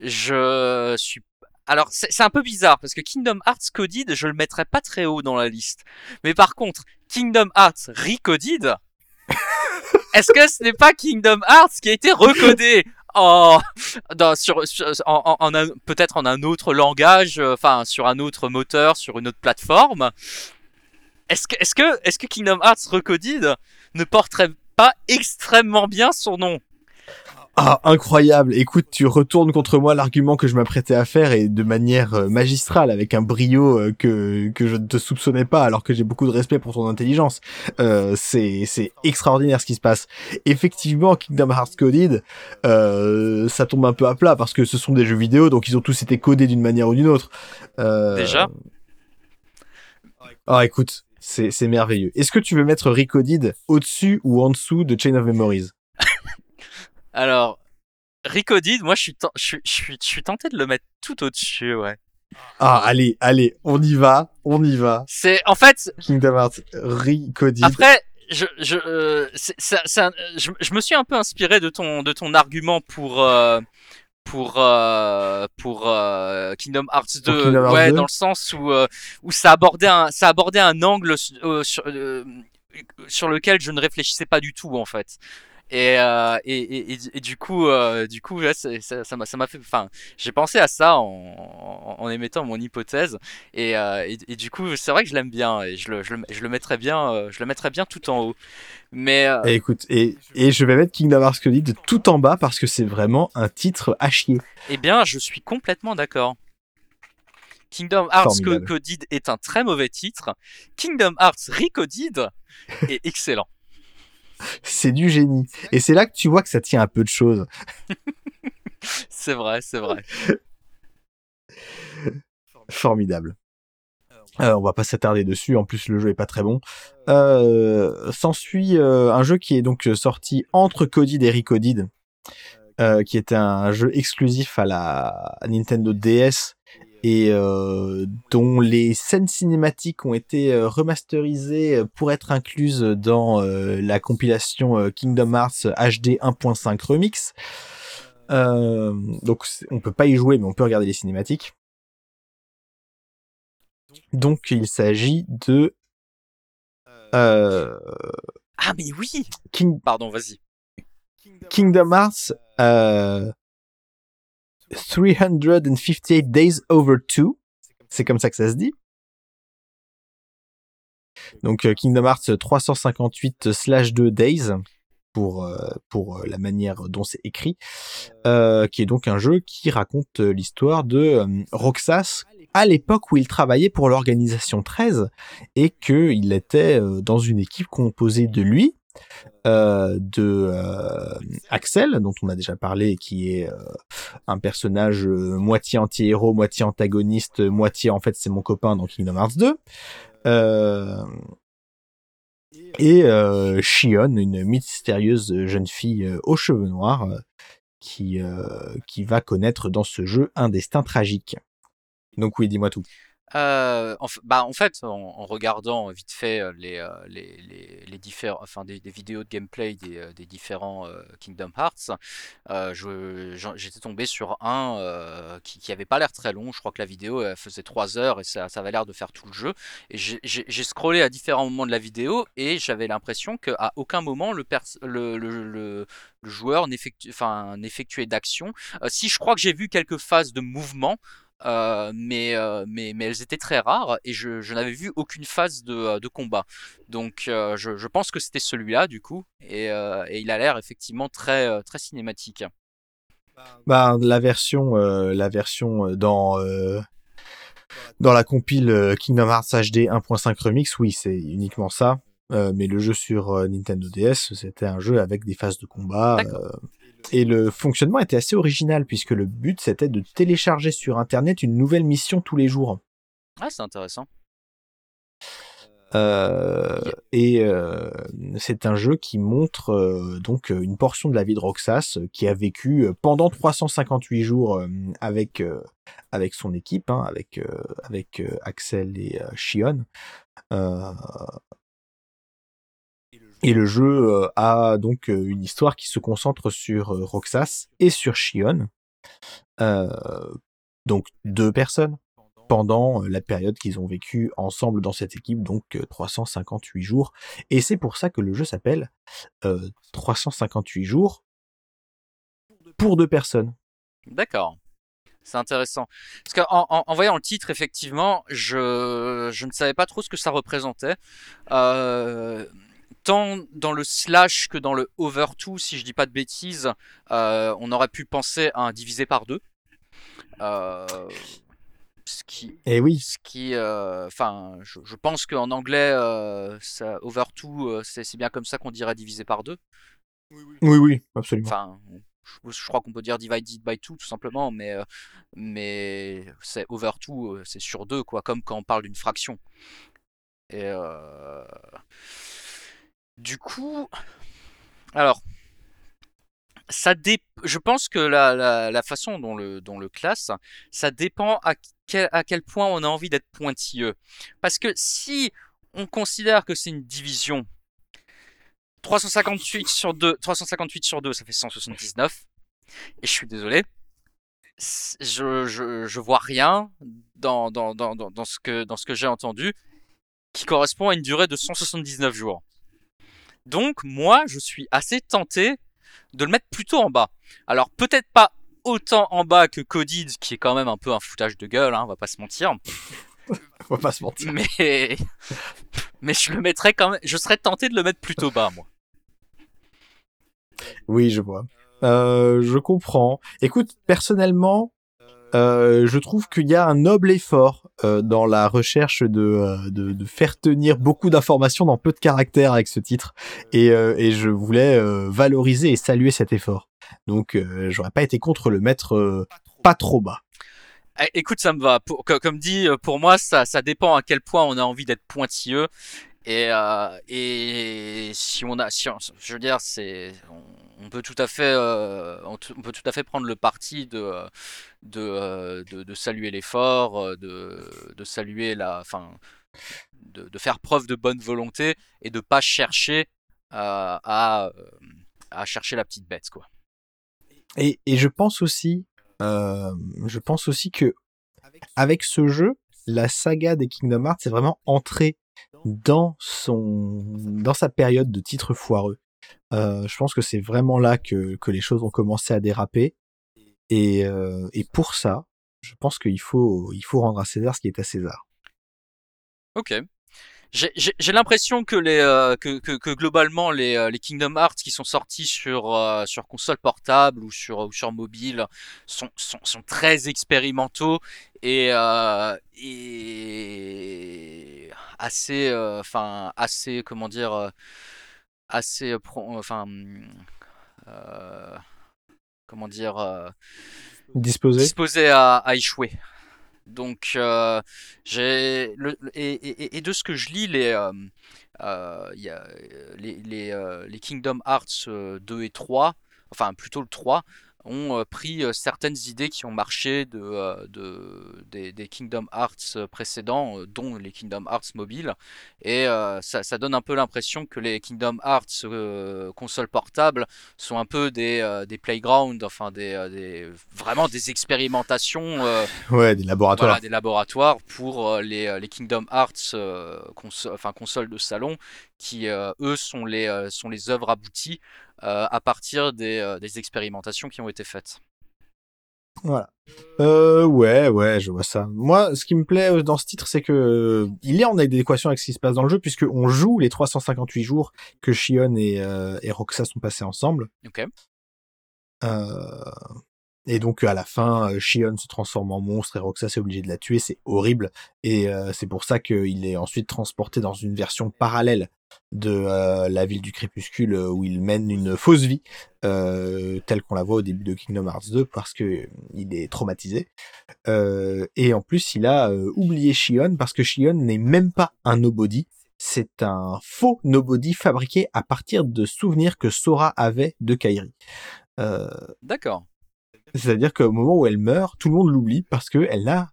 je suis alors c'est un peu bizarre parce que Kingdom Hearts Coded, je le mettrais pas très haut dans la liste. Mais par contre, Kingdom Hearts Recoded, est-ce que ce n'est pas Kingdom Hearts qui a été recodé? En, dans, sur, en, peut-être en un autre langage, euh, enfin sur un autre moteur, sur une autre plateforme. Est-ce que, est-ce que, est-ce que Kingdom Hearts Recoded ne porterait pas extrêmement bien son nom? Ah, incroyable. Écoute, tu retournes contre moi l'argument que je m'apprêtais à faire et de manière euh, magistrale, avec un brio euh, que, que je ne te soupçonnais pas, alors que j'ai beaucoup de respect pour ton intelligence. Euh, c'est, c'est extraordinaire ce qui se passe. Effectivement, Kingdom Hearts Coded, euh, ça tombe un peu à plat parce que ce sont des jeux vidéo, donc ils ont tous été codés d'une manière ou d'une autre. Euh... Déjà Ah, écoute, c'est, c'est merveilleux. Est-ce que tu veux mettre Recoded au-dessus ou en dessous de Chain of Memories? Alors, Recoded, moi je suis, je, suis, je suis tenté de le mettre tout au-dessus, ouais. Ah, allez, allez, on y va, on y va. C'est, en fait. Kingdom Hearts Recoded. Après, je, je, euh, je, je, me suis un peu inspiré de ton, de ton argument pour, euh, pour, euh, pour Kingdom Hearts 2. ouais, dans le sens où, où ça abordait un, ça abordait un angle sur, sur lequel je ne réfléchissais pas du tout, en fait. Et, euh, et, et, et, du coup, euh, du coup, ça, ça m'a, ça m'a fait. Enfin, j'ai pensé à ça en, en, émettant mon hypothèse. Et, euh, et, du coup, c'est vrai que je l'aime bien et je le, je le, je le mettrais bien, euh, je le mettrais bien tout en haut. Mais et écoute, et, et je vais mettre Kingdom Hearts Coded tout en bas parce que c'est vraiment un titre à chier. Eh bien, je suis complètement d'accord. Kingdom Hearts Coded est un très mauvais titre. Kingdom Hearts Recoded est excellent. C'est du génie. Et c'est là que tu vois que ça tient à peu de choses. c'est vrai, c'est vrai. Formidable. Euh, on va pas s'attarder dessus. En plus, le jeu est pas très bon. Euh, S'ensuit euh, un jeu qui est donc sorti entre Coded et Recoded, euh, qui était un jeu exclusif à la Nintendo DS et euh, dont les scènes cinématiques ont été euh, remasterisées pour être incluses dans euh, la compilation Kingdom Hearts HD 1.5 Remix. donc on peut pas y jouer, mais on peut regarder les cinématiques. Donc il s'agit de ah mais oui. King... Pardon, vas-y. Kingdom Hearts 358 Days Over 2. C'est comme ça que ça se dit. Donc euh, Kingdom Hearts 358 slash 2 Days pour, euh, pour euh, la manière dont c'est écrit, qui est donc un jeu qui raconte l'histoire de Roxas à l'époque où il travaillait pour l'organisation 13 et qu'il était dans une équipe composée de lui, euh, de euh, Axel, dont on a déjà parlé, qui est euh, un personnage moitié anti-héros, moitié antagoniste, moitié en fait c'est mon copain dans Kingdom Hearts 2. et Shion, une mystérieuse jeune fille aux cheveux noirs, qui, qui va connaître dans ce jeu un destin tragique. Donc oui, dis-moi tout. Euh, en, bah, en fait, en, regardant vite fait euh, les, euh, les, les, les différents, enfin des, vidéos de gameplay des, des différents Kingdom Hearts, j'étais tombé sur un qui, qui avait pas l'air très long. Je crois que la vidéo faisait 3 heures et ça, ça avait l'air de faire tout le jeu. Et j'ai scrollé à différents moments de la vidéo et j'avais l'impression qu'à aucun moment le, le, le, le, joueur n'effectuait d'action. si je crois que j'ai vu quelques phases de mouvement, euh, mais, euh, mais, mais elles étaient très rares et je, je n'avais vu aucune phase de, de combat. Donc je, je, pense que c'était celui-là du coup et, et il a l'air effectivement très, très cinématique. Bah, la version, la version dans, dans la compile Kingdom Hearts HD 1.5 Remix, oui, c'est uniquement ça. mais le jeu sur Nintendo DS, c'était un jeu avec des phases de combat. Et le fonctionnement était assez original puisque le but c'était de télécharger sur internet une nouvelle mission tous les jours. Ah, c'est intéressant. Euh, et euh, c'est un jeu qui montre euh, donc une portion de la vie de Roxas qui a vécu pendant 358 jours avec avec son équipe, hein, avec avec Axel et Shion. Et le jeu euh, a donc euh, une histoire qui se concentre sur euh, Roxas et sur Shion. donc deux personnes pendant la période qu'ils ont vécu ensemble dans cette équipe, donc 358 jours. Et c'est pour ça que le jeu s'appelle 358 jours pour deux personnes. D'accord. C'est intéressant. Parce qu'en en, voyant le titre, effectivement, je, ne savais pas trop ce que ça représentait. Tant dans le slash que dans le over 2, si je dis pas de bêtises, euh, on aurait pu penser à un divisé par deux. Euh, ce qui, Et eh oui. Ce qui, euh, enfin, je, je, pense qu'en anglais, ça, over 2, c'est bien comme ça qu'on dirait divisé par deux. Oui, oui, absolument. Enfin, je, crois qu'on peut dire divided by two tout simplement, mais mais c'est over 2, c'est sur deux quoi, comme quand on parle d'une fraction. Et du coup, alors, ça dé... je pense que la, la, la, façon dont le, dont le classe, ça dépend à quel, à quel point on a envie d'être pointilleux. Parce que si on considère que c'est une division, 358 sur 2, 358 sur 2, ça fait 179. Et je suis désolé. Je, je, je vois rien dans, dans, dans, dans ce que, dans ce que j'ai entendu qui correspond à une durée de 179 jours. Donc moi, je suis assez tenté de le mettre plutôt en bas. Alors peut-être pas autant en bas que Codid, qui est quand même un peu un foutage de gueule, hein, on va pas se mentir. on va pas se mentir. Mais mais je le mettrais quand même. Je serais tenté de le mettre plutôt bas, moi. Oui, je vois. Euh, je comprends. Écoute, personnellement, euh, je trouve qu'il y a un noble effort euh, dans la recherche de, euh, de, faire tenir beaucoup d'informations dans peu de caractères avec ce titre. Et, je voulais valoriser et saluer cet effort. Donc, j'aurais pas été contre le mettre pas trop bas. Eh, écoute, ça me va. Comme dit, pour moi, ça, dépend à quel point on a envie d'être pointilleux. Et, si on a, si je veux dire, c'est, peut tout à fait, euh, on, peut tout à fait prendre le parti de, de, euh, de, saluer l'effort, euh, de, de, saluer la, de, de, faire preuve de bonne volonté et de pas chercher à, chercher la petite bête, quoi. Et, et je pense aussi, je pense aussi que avec ce jeu, la saga des Kingdom Hearts est vraiment entrée dans son, dans sa période de titres foireux. Euh, je pense que c'est vraiment là que, que les choses ont commencé à déraper. Et, euh, et pour ça, je pense qu'il faut, il faut rendre à César ce qui est à César. Ok. J'ai l'impression euh, que, que, que, globalement les, les Kingdom Hearts qui sont sortis sur, sur console portable ou sur, ou sur mobile sont, sont, sont très expérimentaux et, et assez, enfin assez comment dire assez euh, enfin euh, comment dire euh, disposé. disposé à, à échouer. Donc euh, j'ai le, et, et, de ce que je lis les euh, y a les, les, les Kingdom Hearts 2 et 3 enfin plutôt le 3 ont euh, pris euh, certaines idées qui ont marché de, euh, de des, Kingdom Hearts précédents, dont les Kingdom Hearts mobiles. Et ça, ça, donne un peu l'impression que les Kingdom Hearts consoles portables sont un peu des, des playgrounds, enfin des, des, vraiment des expérimentations. ouais, des laboratoires. Voilà, des laboratoires pour les, les Kingdom Hearts enfin, consoles de salon qui eux sont les, sont les œuvres abouties euh, à partir des, euh, des, expérimentations qui ont été faites. Voilà. Euh, ouais, ouais, je vois ça. Moi, ce qui me plaît dans ce titre, c'est que il est en adéquation avec ce qui se passe dans le jeu, puisque on joue les 358 jours que Shion et, et Roxa sont passés ensemble. Ok. Euh, et donc à la fin, Shion se transforme en monstre et Roxa est obligé de la tuer, c'est horrible. Et c'est pour ça qu'il est ensuite transporté dans une version parallèle de euh, la ville du crépuscule euh, où il mène une fausse vie euh, telle qu'on la voit au début de Kingdom Hearts 2 parce que il est traumatisé. Et en plus il a oublié Shion parce que Shion n'est même pas un nobody. C'est un faux nobody fabriqué à partir de souvenirs que Sora avait de Kairi. D'accord c'est-à-dire qu'au moment où elle meurt tout le monde l'oublie parce que elle a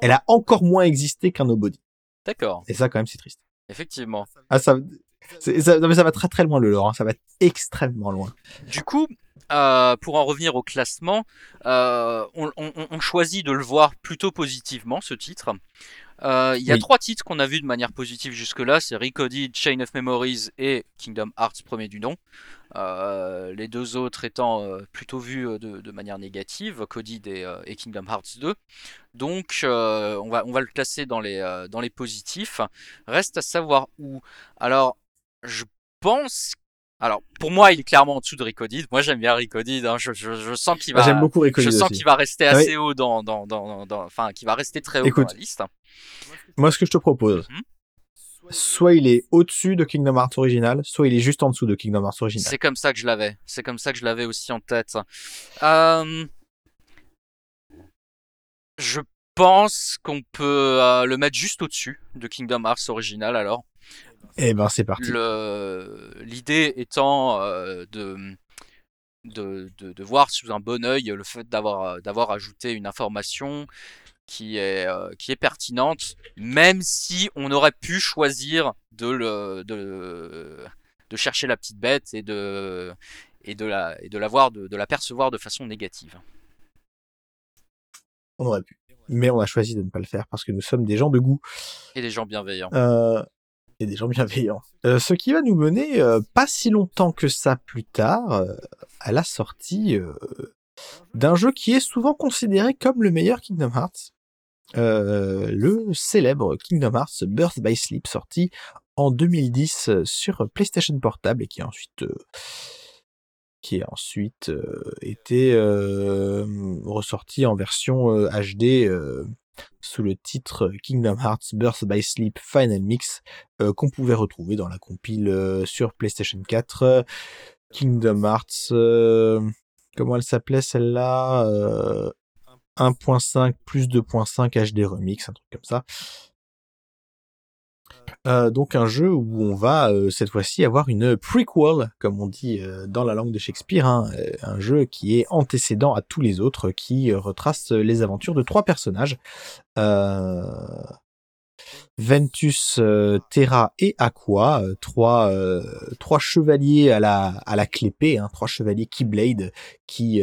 elle a encore moins existé qu'un nobody d'accord et ça quand même c'est triste Effectivement. Ah, ça, ça, non, mais ça va très très loin le lore, hein. ça va extrêmement loin. Du coup, euh, pour en revenir au classement, euh, on, on, on, choisit de le voir plutôt positivement, ce titre. Euh, il y a trois titres qu'on a vus de manière positive jusque-là, c'est Recoded, Chain of Memories et Kingdom Hearts premier du nom. Euh, les deux autres étant euh, plutôt vus de, de, manière négative, Coded et, et, Kingdom Hearts 2. Donc on, va, on va le classer dans les, dans les positifs. Reste à savoir où. Alors, je pense alors, pour moi, il est clairement en dessous de Recoded. Moi, j'aime bien Recoded. Hein. Je, je, je, sens qu'il va. J'aime beaucoup Recoded Je sens qu'il va rester ah assez haut dans, dans, dans, dans, enfin, qu'il va rester très haut dans la liste. Moi, ce que je te propose, hmm soit il est au-dessus de Kingdom Hearts original, soit il est juste en dessous de Kingdom Hearts original. C'est comme ça que je l'avais. C'est comme ça que je l'avais aussi en tête. Euh... Je pense qu'on peut euh, le mettre juste au-dessus de Kingdom Hearts original alors. Eh ben c'est parti. L'idée étant euh, de, de, de, de, voir sous un bon oeil le fait d'avoir d'avoir ajouté une information qui est, euh, qui est pertinente, même si on aurait pu choisir de, le, de, de chercher la petite bête et de, et de la, et de la voir, de, de la percevoir de façon négative. On aurait pu. Mais on a choisi de ne pas le faire parce que nous sommes des gens de goût. Et des gens bienveillants. Euh, et des gens bienveillants. Euh, ce qui va nous mener euh, pas si longtemps que ça plus tard euh, à la sortie d'un jeu qui est souvent considéré comme le meilleur Kingdom Hearts. le célèbre Kingdom Hearts Birth by Sleep sorti en 2010 sur PlayStation Portable et qui a ensuite qui a ensuite été ressorti en version HD sous le titre Kingdom Hearts Birth by Sleep Final Mix euh, qu'on pouvait retrouver dans la compile euh, sur PlayStation 4. Kingdom Hearts, euh, comment elle s'appelait celle-là 1.5 plus 2.5 HD Remix, un truc comme ça. Euh, donc un jeu où on va euh, cette fois-ci avoir une prequel, comme on dit euh, dans la langue de Shakespeare, hein, un jeu qui est antécédent à tous les autres, qui retrace les aventures de trois personnages. Ventus, Terra et Aqua, trois, chevaliers à la, à la clépée, hein, trois chevaliers Keyblade qui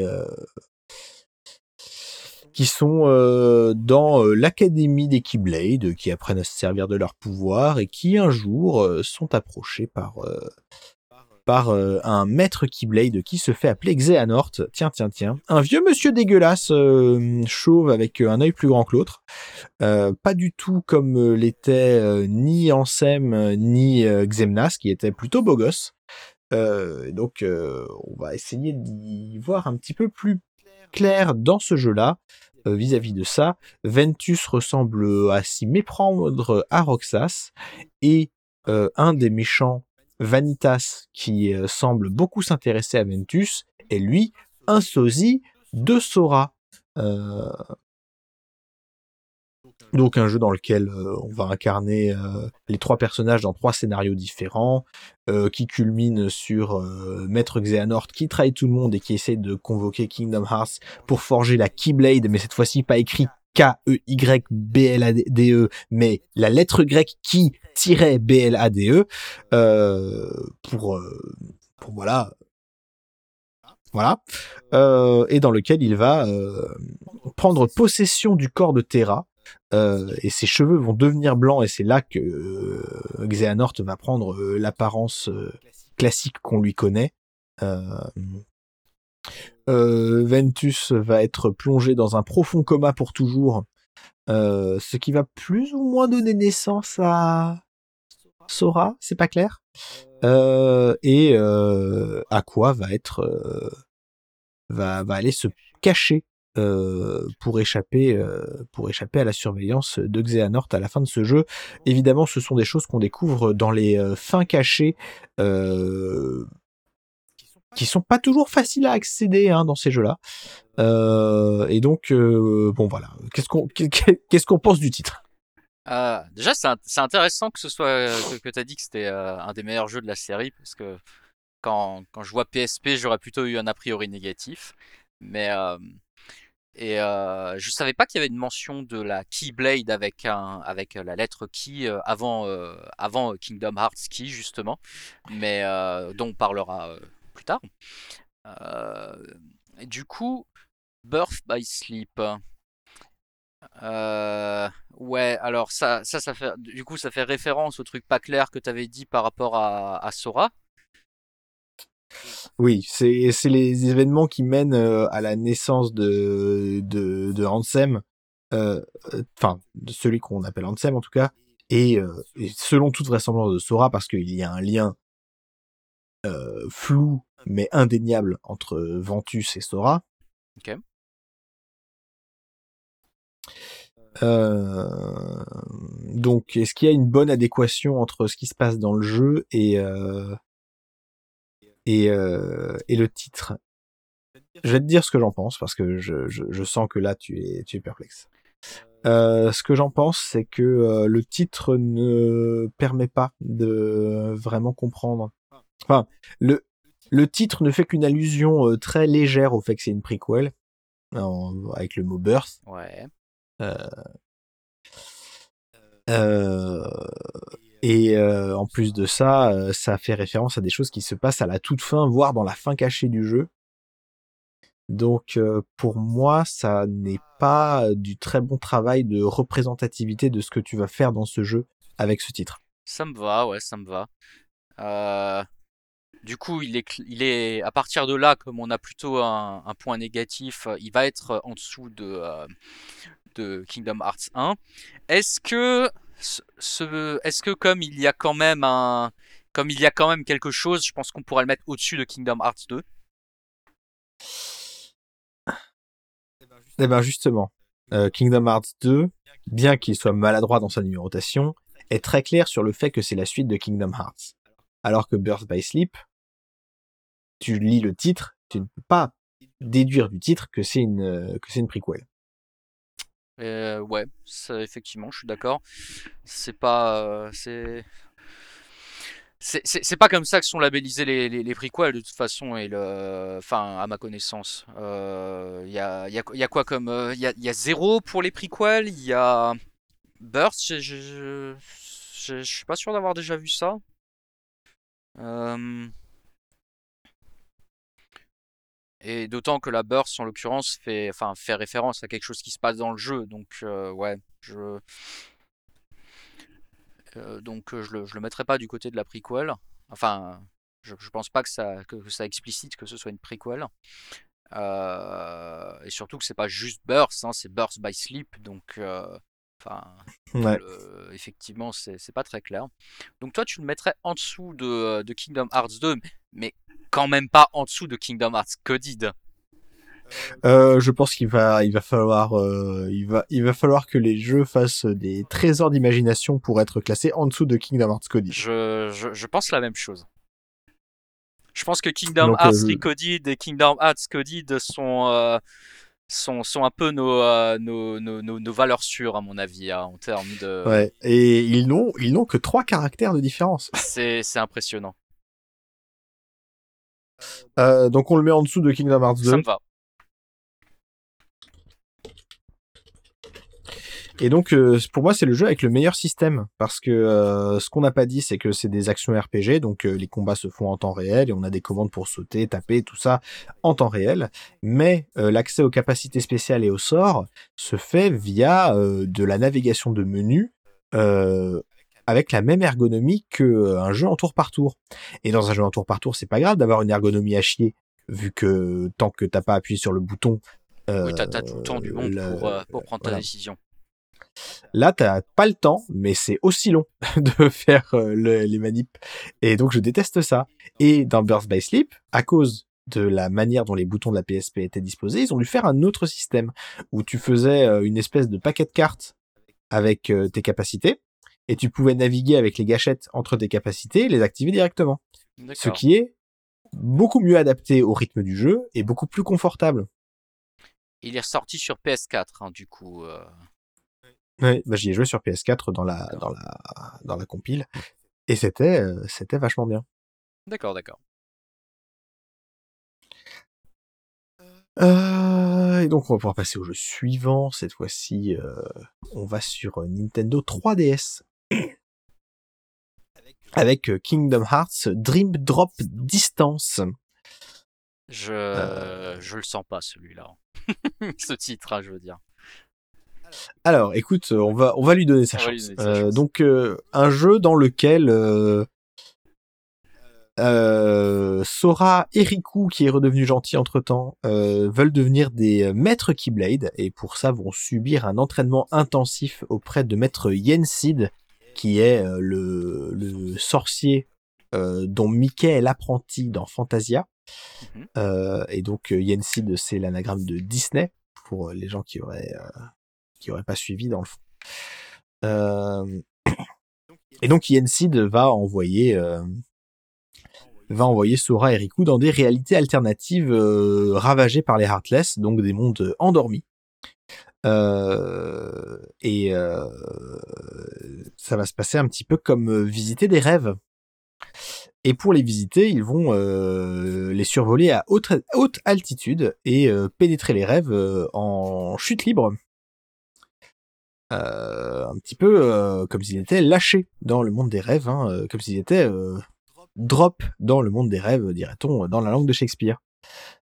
qui sont euh, dans euh, l'académie des Keyblade, qui apprennent à se servir de leur pouvoir et qui un jour euh, sont approchés par par un maître Keyblade qui se fait appeler Xehanort. Tiens, tiens, tiens. Un vieux monsieur dégueulasse, chauve avec un œil plus grand que l'autre. pas du tout comme l'était ni Ansem ni Xemnas, qui était plutôt beau gosse. donc, on va essayer d'y voir un petit peu plus clair dans ce jeu-là. Euh, vis-à-vis de ça, Ventus ressemble à s'y méprendre à Roxas et euh, un des méchants, Vanitas, qui euh, semble beaucoup s'intéresser à Ventus, est lui un sosie de Sora. Donc un jeu dans lequel euh, on va incarner euh, les trois personnages dans trois scénarios différents, euh, qui culmine sur Maître Xehanort qui trahit tout le monde et qui essaie de convoquer Kingdom Hearts pour forger la Keyblade, mais cette fois-ci pas écrit K-E-Y-B-L-A-D-E, e, mais la lettre grecque qui tirait B-L-A-D-E, pour, pour voilà, voilà, et dans lequel il va prendre possession du corps de Terra, euh, et ses cheveux vont devenir blancs et c'est là que euh, Xehanort va prendre euh, l'apparence classique qu'on lui connaît. Ventus va être plongé dans un profond coma pour toujours, ce qui va plus ou moins donner naissance à Sora, c'est pas clair. et Aqua va être va, va aller se cacher euh, pour échapper euh, pour échapper à la surveillance de Xehanort à la fin de ce jeu. Évidemment, ce sont des choses qu'on découvre dans les euh, fins cachées qui sont pas toujours faciles à accéder hein, dans ces jeux-là. et donc bon voilà, qu'est-ce qu'on qu'est-ce qu'on pense du titre? Déjà, c'est intéressant que ce soit que, tu as dit que c'était un des meilleurs jeux de la série, parce que quand, quand je vois PSP, j'aurais plutôt eu un a priori négatif. Mais et euh, je savais pas qu'il y avait une mention de la Keyblade avec un avec la lettre Key euh, avant euh, avant Kingdom Hearts Key justement, mais euh, dont on parlera plus tard. Du coup, Birth by Sleep. ouais, alors ça, ça, fait, du coup, ça fait référence au truc pas clair que tu avais dit par rapport à Sora. Oui, c'est les événements qui mènent euh, à la naissance de de, de Ansem, euh, euh, enfin de celui qu'on appelle Ansem en tout cas, et, selon toute vraisemblance de Sora parce qu'il y a un lien flou mais indéniable entre Ventus et Sora. Ok. donc, est-ce qu'il y a une bonne adéquation entre ce qui se passe dans le jeu et, et, euh, et le titre. Je vais te dire ce que j'en pense parce que je, je, je, sens que là tu es, tu es perplexe. Euh, ce que j'en pense, c'est que euh, le titre ne permet pas de vraiment comprendre. Enfin, le, le titre ne fait qu'une allusion très légère au fait que c'est une prequel, avec le mot birth. Ouais. Euh, et euh, en plus de ça, euh, ça fait référence à des choses qui se passent à la toute fin, voire dans la fin cachée du jeu. Donc euh, pour moi, ça n'est pas du très bon travail de représentativité de ce que tu vas faire dans ce jeu avec ce titre. Ça me va, ouais, ça me va. Du coup, il est, il est à partir de là, comme on a plutôt un, point négatif, il va être en dessous de, de Kingdom Hearts 1. Est-ce que, ce, est-ce que comme il y a quand même un, comme il y a quand même quelque chose, je pense qu'on pourrait le mettre au-dessus de Kingdom Hearts 2 Eh ben justement, euh, Kingdom Hearts 2, bien qu'il soit maladroit dans sa numérotation, est très clair sur le fait que c'est la suite de Kingdom Hearts. Alors que Birth by Sleep, tu lis le titre, tu ne peux pas déduire du titre que c'est une euh, que c'est une prequel. Euh, ouais, effectivement, je suis d'accord. C'est pas, euh, c'est, c'est pas comme ça que sont labellisés les, les, prequels de toute façon et le, enfin à ma connaissance. Il euh, y, a, y, a, y, quoi comme, il y, a, zéro pour les prequels, il y a Burst, je, je, je, suis pas sûr d'avoir déjà vu ça. Euh... Et d'autant que la burst, en l'occurrence, fait, enfin, fait référence à quelque chose qui se passe dans le jeu. Donc, euh, ouais, je. Euh, donc, euh, je le, je le mettrai pas du côté de la prequel. Enfin, je, je pense pas que ça, que, ça explicite que ce soit une prequel. et surtout que c'est pas juste burst, hein, c'est burst by sleep. Donc, enfin, effectivement, c'est pas très clair. Donc, toi, tu le mettrais en dessous de, de Kingdom Hearts 2, mais quand même pas en dessous de Kingdom Hearts Coded. Euh, je pense qu'il va, il va falloir, euh, il va, il va falloir que les jeux fassent des trésors d'imagination pour être classés en dessous de Kingdom Hearts Coded. Je, je, je pense la même chose. Je pense que Kingdom Hearts euh, Recoded et Kingdom Hearts Coded sont, euh, sont, sont un peu nos, euh, nos, nos, nos, valeurs sûres, à mon avis, hein, en termes de. Ouais, et ils n'ont, ils n'ont que trois caractères de différence. C'est, c'est impressionnant. Euh, donc on le met en dessous de Kingdom Hearts 2. Ça me va. Et donc euh, pour moi c'est le jeu avec le meilleur système parce que euh, ce qu'on n'a pas dit c'est que c'est des actions RPG donc les combats se font en temps réel et on a des commandes pour sauter, taper, tout ça en temps réel. Mais l'accès aux capacités spéciales et aux sorts se fait via de la navigation de menus avec la même ergonomie que euh, un jeu en tour par tour. Et dans un jeu en tour par tour, c'est pas grave d'avoir une ergonomie à chier, vu que tant que t'as pas appuyé sur le bouton. Euh, oui, t'as tout le temps du monde pour, euh, pour, prendre ta décision. Là, t'as pas le temps, mais c'est aussi long de faire les manips. Et donc, je déteste ça. Et dans Burst by Sleep, à cause de la manière dont les boutons de la PSP étaient disposés, ils ont dû faire un autre système où tu faisais une espèce de paquet de cartes avec tes capacités et tu pouvais naviguer avec les gâchettes entre tes capacités et les activer directement. Ce qui est beaucoup mieux adapté au rythme du jeu et beaucoup plus confortable. Il est ressorti sur PS4, hein, du coup. Ouais, bah, j'y ai joué sur PS4 dans la, dans la, dans la compile. Et c'était, euh, c'était vachement bien. D'accord, d'accord. Euh, et donc on va pouvoir passer au jeu suivant. Cette fois-ci, euh, on va sur Nintendo 3DS avec Kingdom Hearts Dream Drop Distance. Je je le sens pas celui-là. Ce titre, hein, je veux dire. Alors, écoute, on va on va lui donner sa chance. Euh, donc euh, un jeu dans lequel euh, euh, Sora et Riku, qui est redevenu gentil entre temps, euh, veulent devenir des maîtres Keyblade et pour ça vont subir un entraînement intensif auprès de maître Yensid, qui est euh, le, le, sorcier euh, dont Mickey est l'apprenti dans Fantasia. Mhm. Euh, et donc Yensid, c'est l'anagramme de Disney pour les gens qui auraient qui auraient pas suivi dans le fond. et donc Yensid va envoyer va envoyer Sora et Riku dans des réalités alternatives ravagées par les Heartless, donc des mondes endormis. Euh, et euh, ça va se passer un petit peu comme euh, visiter des rêves. Et pour les visiter, ils vont les survoler à haute, haute altitude et pénétrer les rêves en chute libre. Un petit peu comme s'ils étaient lâchés dans le monde des rêves, hein, comme s'ils étaient drop dans le monde des rêves, dirait-on, dans la langue de Shakespeare.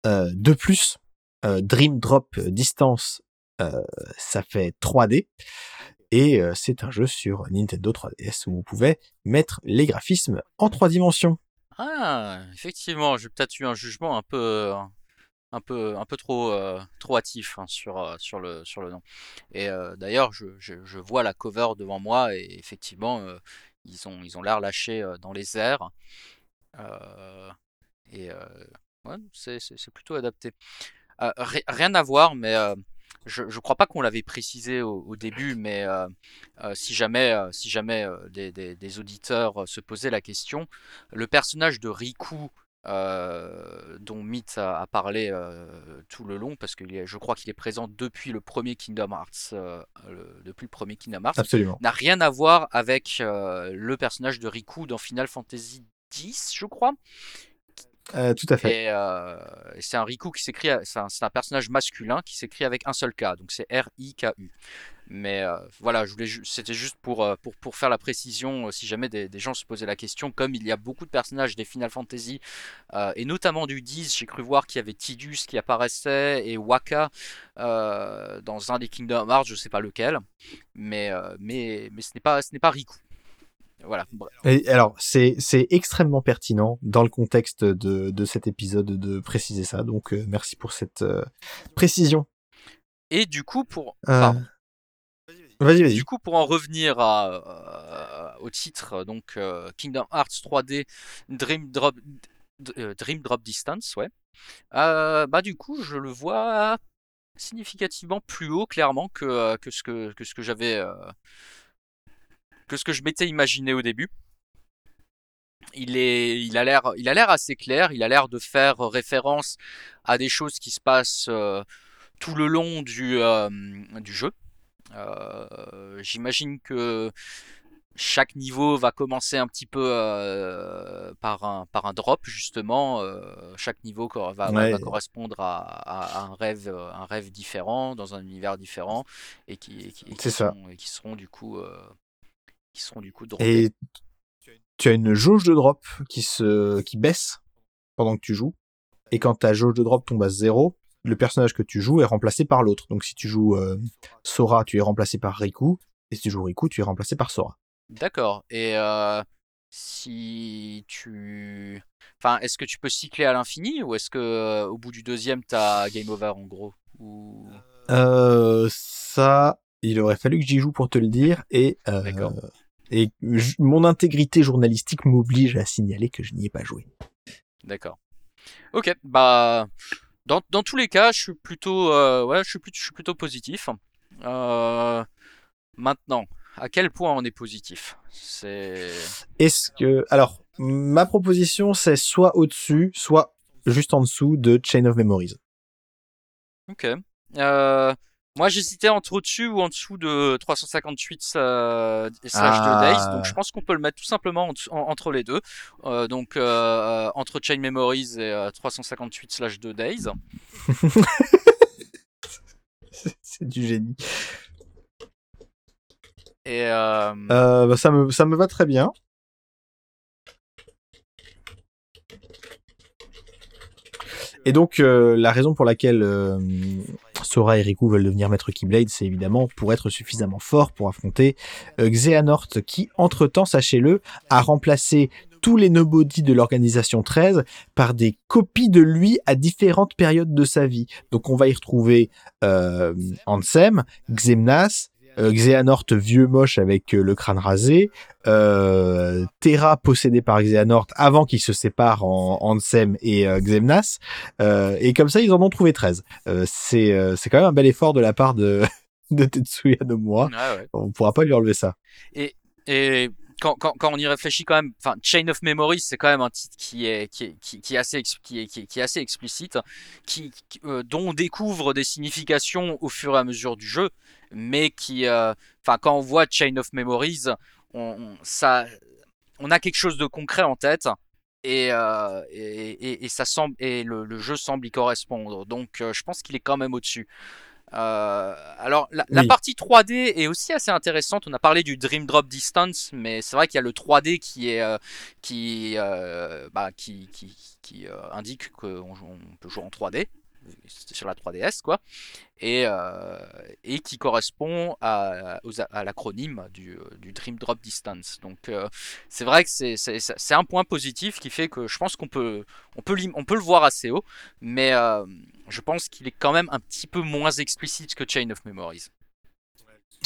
de plus, Dream Drop Distance euh, ça fait 3D. Et euh, c'est un jeu sur Nintendo 3DS où vous pouvez mettre les graphismes en trois dimensions. Ah, effectivement, j'ai peut-être eu un jugement un peu, un peu, un peu trop, euh, trop hâtif hein, sur, euh, sur, le, sur le nom. Et d'ailleurs, je, je, vois la cover devant moi et effectivement, ils ont ils ont l'air lâchés dans les airs. et ouais, c'est plutôt adapté. rien à voir, mais je ne crois pas qu'on l'avait précisé au, début, mais euh, euh, si jamais, euh, si jamais des, auditeurs se posaient la question, le personnage de Riku, dont Myth a, parlé tout le long, parce que je crois qu'il est présent depuis le premier Kingdom Hearts, depuis le premier Kingdom Hearts, n'a rien à voir avec le personnage de Riku dans Final Fantasy X, je crois. Euh, tout à fait. Et, euh, c'est un Riku qui s'écrit, c'est un, personnage masculin qui s'écrit avec un seul K, donc c'est R-I-K-U. Mais euh, voilà, je voulais, c'était juste pour, pour, pour, faire la précision, si jamais des, gens se posaient la question, comme il y a beaucoup de personnages des Final Fantasy, et notamment du 10, j'ai cru voir qu'il y avait Tidus qui apparaissait, et Waka dans un des Kingdom Hearts, je sais pas lequel, mais, mais, mais ce n'est pas, ce pas Riku. Voilà. Et alors, c'est extrêmement pertinent dans le contexte de, de, cet épisode de préciser ça. Donc, euh, merci pour cette euh, précision. Et du coup, pour. Euh, Du coup, pour en revenir à, au titre, donc Kingdom Hearts 3D Dream Drop, Dream Drop Distance, ouais. bah, du coup, je le vois significativement plus haut, clairement, que, ce que, j'avais que ce que je m'étais imaginé au début. Il, a l'air, assez clair. Il a l'air de faire référence à des choses qui se passent euh, tout le long euh, du jeu. Euh, j'imagine que chaque niveau va commencer un petit peu par, un, par un drop justement. chaque niveau va, va, correspondre à, un rêve, un rêve différent dans un univers différent et qui, qui, qui, et qui seront du coup qui du coup Et tu as une jauge de drop qui se qui baisse pendant que tu joues. Et quand ta jauge de drop tombe à zéro, le personnage que tu joues est remplacé par l'autre. Donc si tu joues euh, Sora, tu es remplacé par Riku. Et si tu joues Riku, tu es remplacé par Sora. D'accord. Et euh, si tu... Enfin, est-ce que tu peux cycler à l'infini ou est-ce que euh, au bout du deuxième, t'as game over en gros ou... Ça, il aurait fallu que j'y joue pour te le dire. Et et mon intégrité journalistique m'oblige à signaler que je n'y ai pas joué. D'accord. Ok, bah dans, dans, tous les cas, je suis plutôt euh, ouais, je suis, plutôt, je suis plutôt positif. Euh, maintenant, à quel point on est positif? C'est. Est-ce que alors ma proposition c'est soit au-dessus, soit juste en dessous de Chain of Memories. Ok. Euh, moi, j'hésitais entre au-dessus ou en dessous de 358 euh, slash 2 days. Donc, je pense qu'on peut le mettre tout simplement entre les deux. Euh, donc, euh, entre Chain Memories et 358 slash 2 days. C'est du génie. Et bah, ça, me, ça me va très bien. Et donc, la raison pour laquelle Sora et Riku veulent devenir maître Keyblade, c'est évidemment pour être suffisamment fort pour affronter euh, Xehanort, qui, entre-temps, sachez-le, a remplacé tous les nobody de l'organisation 13 par des copies de lui à différentes périodes de sa vie. Donc on va y retrouver euh, Ansem, Xemnas, euh, Xehanort vieux moche avec euh, le crâne rasé, euh, Terra possédé par Xehanort avant qu'il se sépare en Ansem et euh, Xemnas, et comme ça ils en ont trouvé 13. c'est c'est quand même un bel effort de la part de de Tetsuya Nomura. Ah On pourra pas lui enlever ça. Et et quand, on y réfléchit quand même, enfin, Chain of Memories, c'est quand même un titre qui est, assez, explicite, qui, euh, dont on découvre des significations au fur et à mesure du jeu, mais qui, euh, enfin, quand on voit Chain of Memories, on, a quelque chose de concret en tête. Et, euh, ça semble et le, jeu semble y correspondre donc je pense qu'il est quand même au-dessus euh, alors la, partie 3D est aussi assez intéressante. On a parlé du Dream Drop Distance, mais c'est vrai qu'il y a le 3D qui est euh, qui, euh, bah, qui, qui, qui indique qu'on peut jouer en 3D. Sur la 3DS, quoi, et, et qui correspond à, à l'acronyme du, du, Dream Drop Distance. Donc c'est vrai que c'est un point positif qui fait que je pense qu'on peut, on peut, on peut le voir assez haut, mais je pense qu'il est quand même un petit peu moins explicite que Chain of Memories.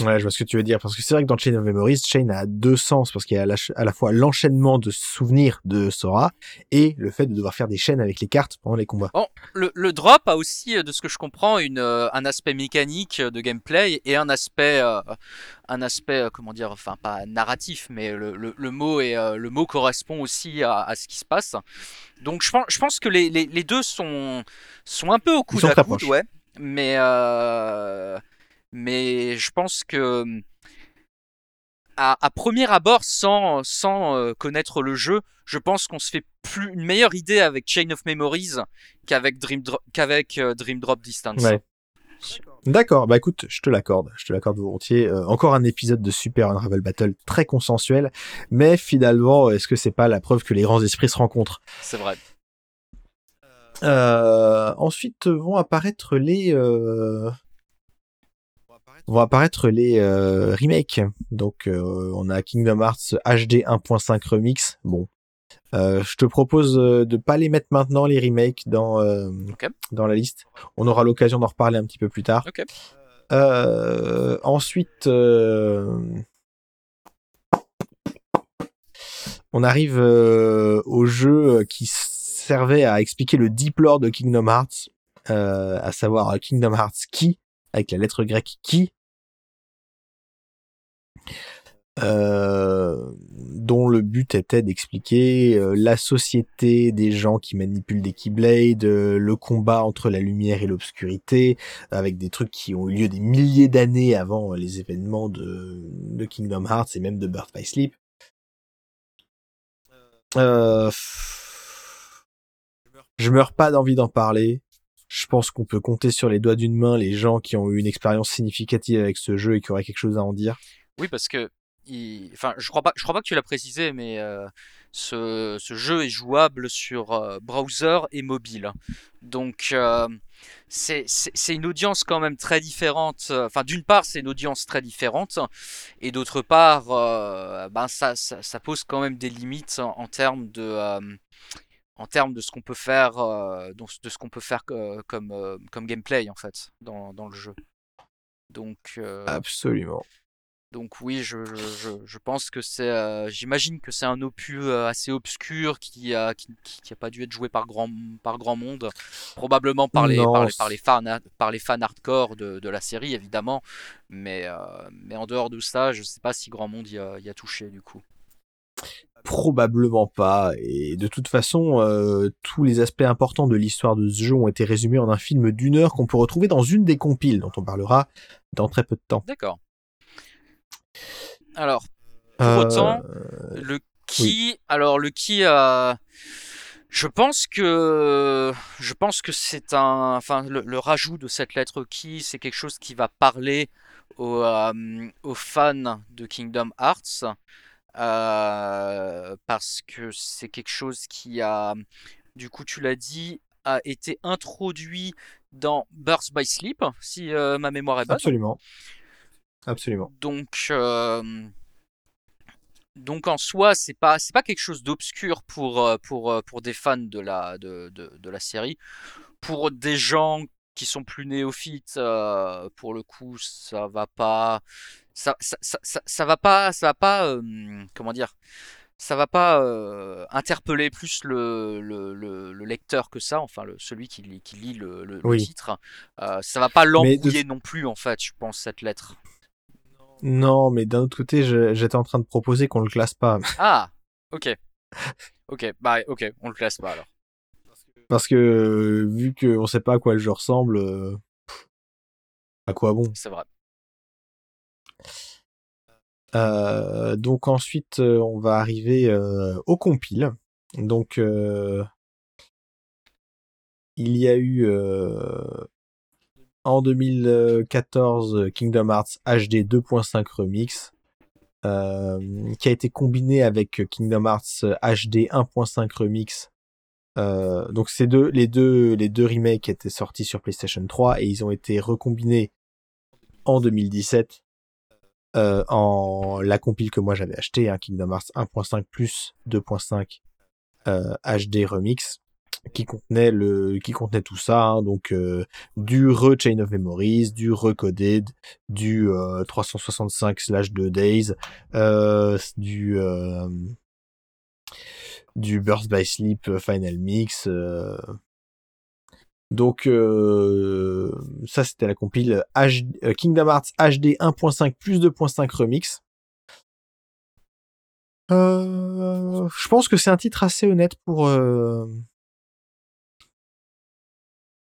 Ouais, je vois ce que tu veux dire. Parce que c'est vrai que dans Chain of Memories, Chain a deux sens. Parce qu'il y a à la fois l'enchaînement de souvenirs de Sora et le fait de devoir faire des chaînes avec les cartes pendant les combats. Bon, le, le drop a aussi, euh, de ce que je comprends, une, euh, un aspect mécanique de gameplay et un aspect, euh, un aspect, comment dire, enfin pas narratif, mais le, le, le mot, est, le mot correspond aussi à, à, ce qui se passe. Donc je pense, je pense que les, les, les deux sont, sont un peu au coude à coude, ouais. Mais euh, mais je pense que à, à premier abord, sans, sans euh, connaître le jeu, je pense qu'on se fait plus une meilleure idée avec Chain of Memories qu'avec Dream, qu'avec euh, Dream Drop Distance. Ouais. D'accord, bah écoute, je te l'accorde, je te l'accorde volontiers. Euh, encore un épisode de Super Unravel Battle très consensuel, mais finalement, est-ce que c'est pas la preuve que les grands esprits se rencontrent? C'est vrai. Euh, ensuite vont apparaître les euh, vont apparaître les euh, remakes. Donc euh, on a Kingdom Hearts HD 1.5 Remix. Bon, euh, je te propose de pas les mettre maintenant les remakes dans okay. dans la liste. On aura l'occasion d'en reparler un petit peu plus tard. Okay. ensuite, on arrive au jeu qui servait à expliquer le deep lore de Kingdom Hearts, à savoir Kingdom Hearts Key avec la lettre grecque qui, euh, dont le but était d'expliquer euh, la société des gens qui manipulent des Keyblades, euh, le combat entre la lumière et l'obscurité, avec des trucs qui ont eu lieu des milliers d'années avant les événements de, de, Kingdom Hearts et même de Birth by Sleep. Euh, je meurs pas d'envie d'en parler je pense qu'on peut compter sur les doigts d'une main les gens qui ont eu une expérience significative avec ce jeu et qui auraient quelque chose à en dire. Oui, parce que, enfin, je crois pas, je crois pas que tu l'as précisé, mais euh, ce, jeu est jouable sur euh, browser et mobile. Donc, euh, c'est une audience quand même très différente. Enfin, d'une part, c'est une audience très différente, et d'autre part, ben ça, pose quand même des limites en, en termes de en termes de ce qu'on peut faire, de ce qu'on peut faire comme, comme gameplay en fait dans, dans le jeu. Donc absolument. Donc oui, je, je, je pense que c'est, j'imagine que c'est un opus assez obscur qui a qui, qui, a pas dû être joué par grand par grand monde, probablement par les par les, par les fans par les fans hardcore de, de la série évidemment, mais mais en dehors de ça, je sais pas si grand monde y a, y a touché du coup. Probablement pas. Et de toute façon, euh, tous les aspects importants de l'histoire de ce jeu ont été résumés en un film d'une heure qu'on peut retrouver dans une des compiles dont on parlera dans très peu de temps. D'accord. Alors, pour euh... autant, le qui, oui. alors le qui a, je pense que, je pense que c'est un, enfin, le, le, rajout de cette lettre qui, c'est quelque chose qui va parler aux, euh, aux fans de Kingdom Hearts. Euh, parce que c'est quelque chose qui a, du coup, tu l'as dit, a été introduit dans Birth by Sleep, si euh, ma mémoire est bonne. Absolument. Absolument. Donc, euh, donc en soi, c'est pas c'est pas quelque chose d'obscur pour euh, pour euh, pour des fans de la de, de, de la série. Pour des gens qui sont plus néophytes, euh, pour le coup, ça va pas ça, ça, ça, ça, va pas, ça va pas, euh, comment dire, ça va pas euh, interpeller plus le, le, le, le, lecteur que ça, enfin le, celui qui lit, qui lit le, le oui. titre. Euh, ça va pas l'embrouiller de... non plus, en fait, je pense, cette lettre. Non, mais d'un autre côté, j'étais en train de proposer qu'on le classe pas. Ah, ok. Ok, bah ok, on le classe pas alors. Parce que vu qu'on sait pas à quoi le jeu ressemble, euh, à quoi bon? C'est vrai. Euh, donc ensuite, euh, on va arriver euh, au compile. Donc, euh, il y a eu en 2014 Kingdom Hearts HD 2.5 Remix, qui a été combiné avec Kingdom Hearts HD 1.5 Remix. Euh, donc c'est deux, les deux, les deux remakes étaient sortis sur PlayStation 3 et ils ont été recombinés en 2017 euh, en la compile que moi j'avais acheté, un Kingdom Hearts 1.5 plus 2.5 euh, HD remix qui contenait le qui tout ça hein, donc euh, du re Chain of Memories du recoded du 365 slash 2 days du du Burst by Sleep Final Mix donc ça c'était la compile Kingdom Hearts HD 1.5 plus 2.5 remix. Je pense que c'est un titre assez honnête pour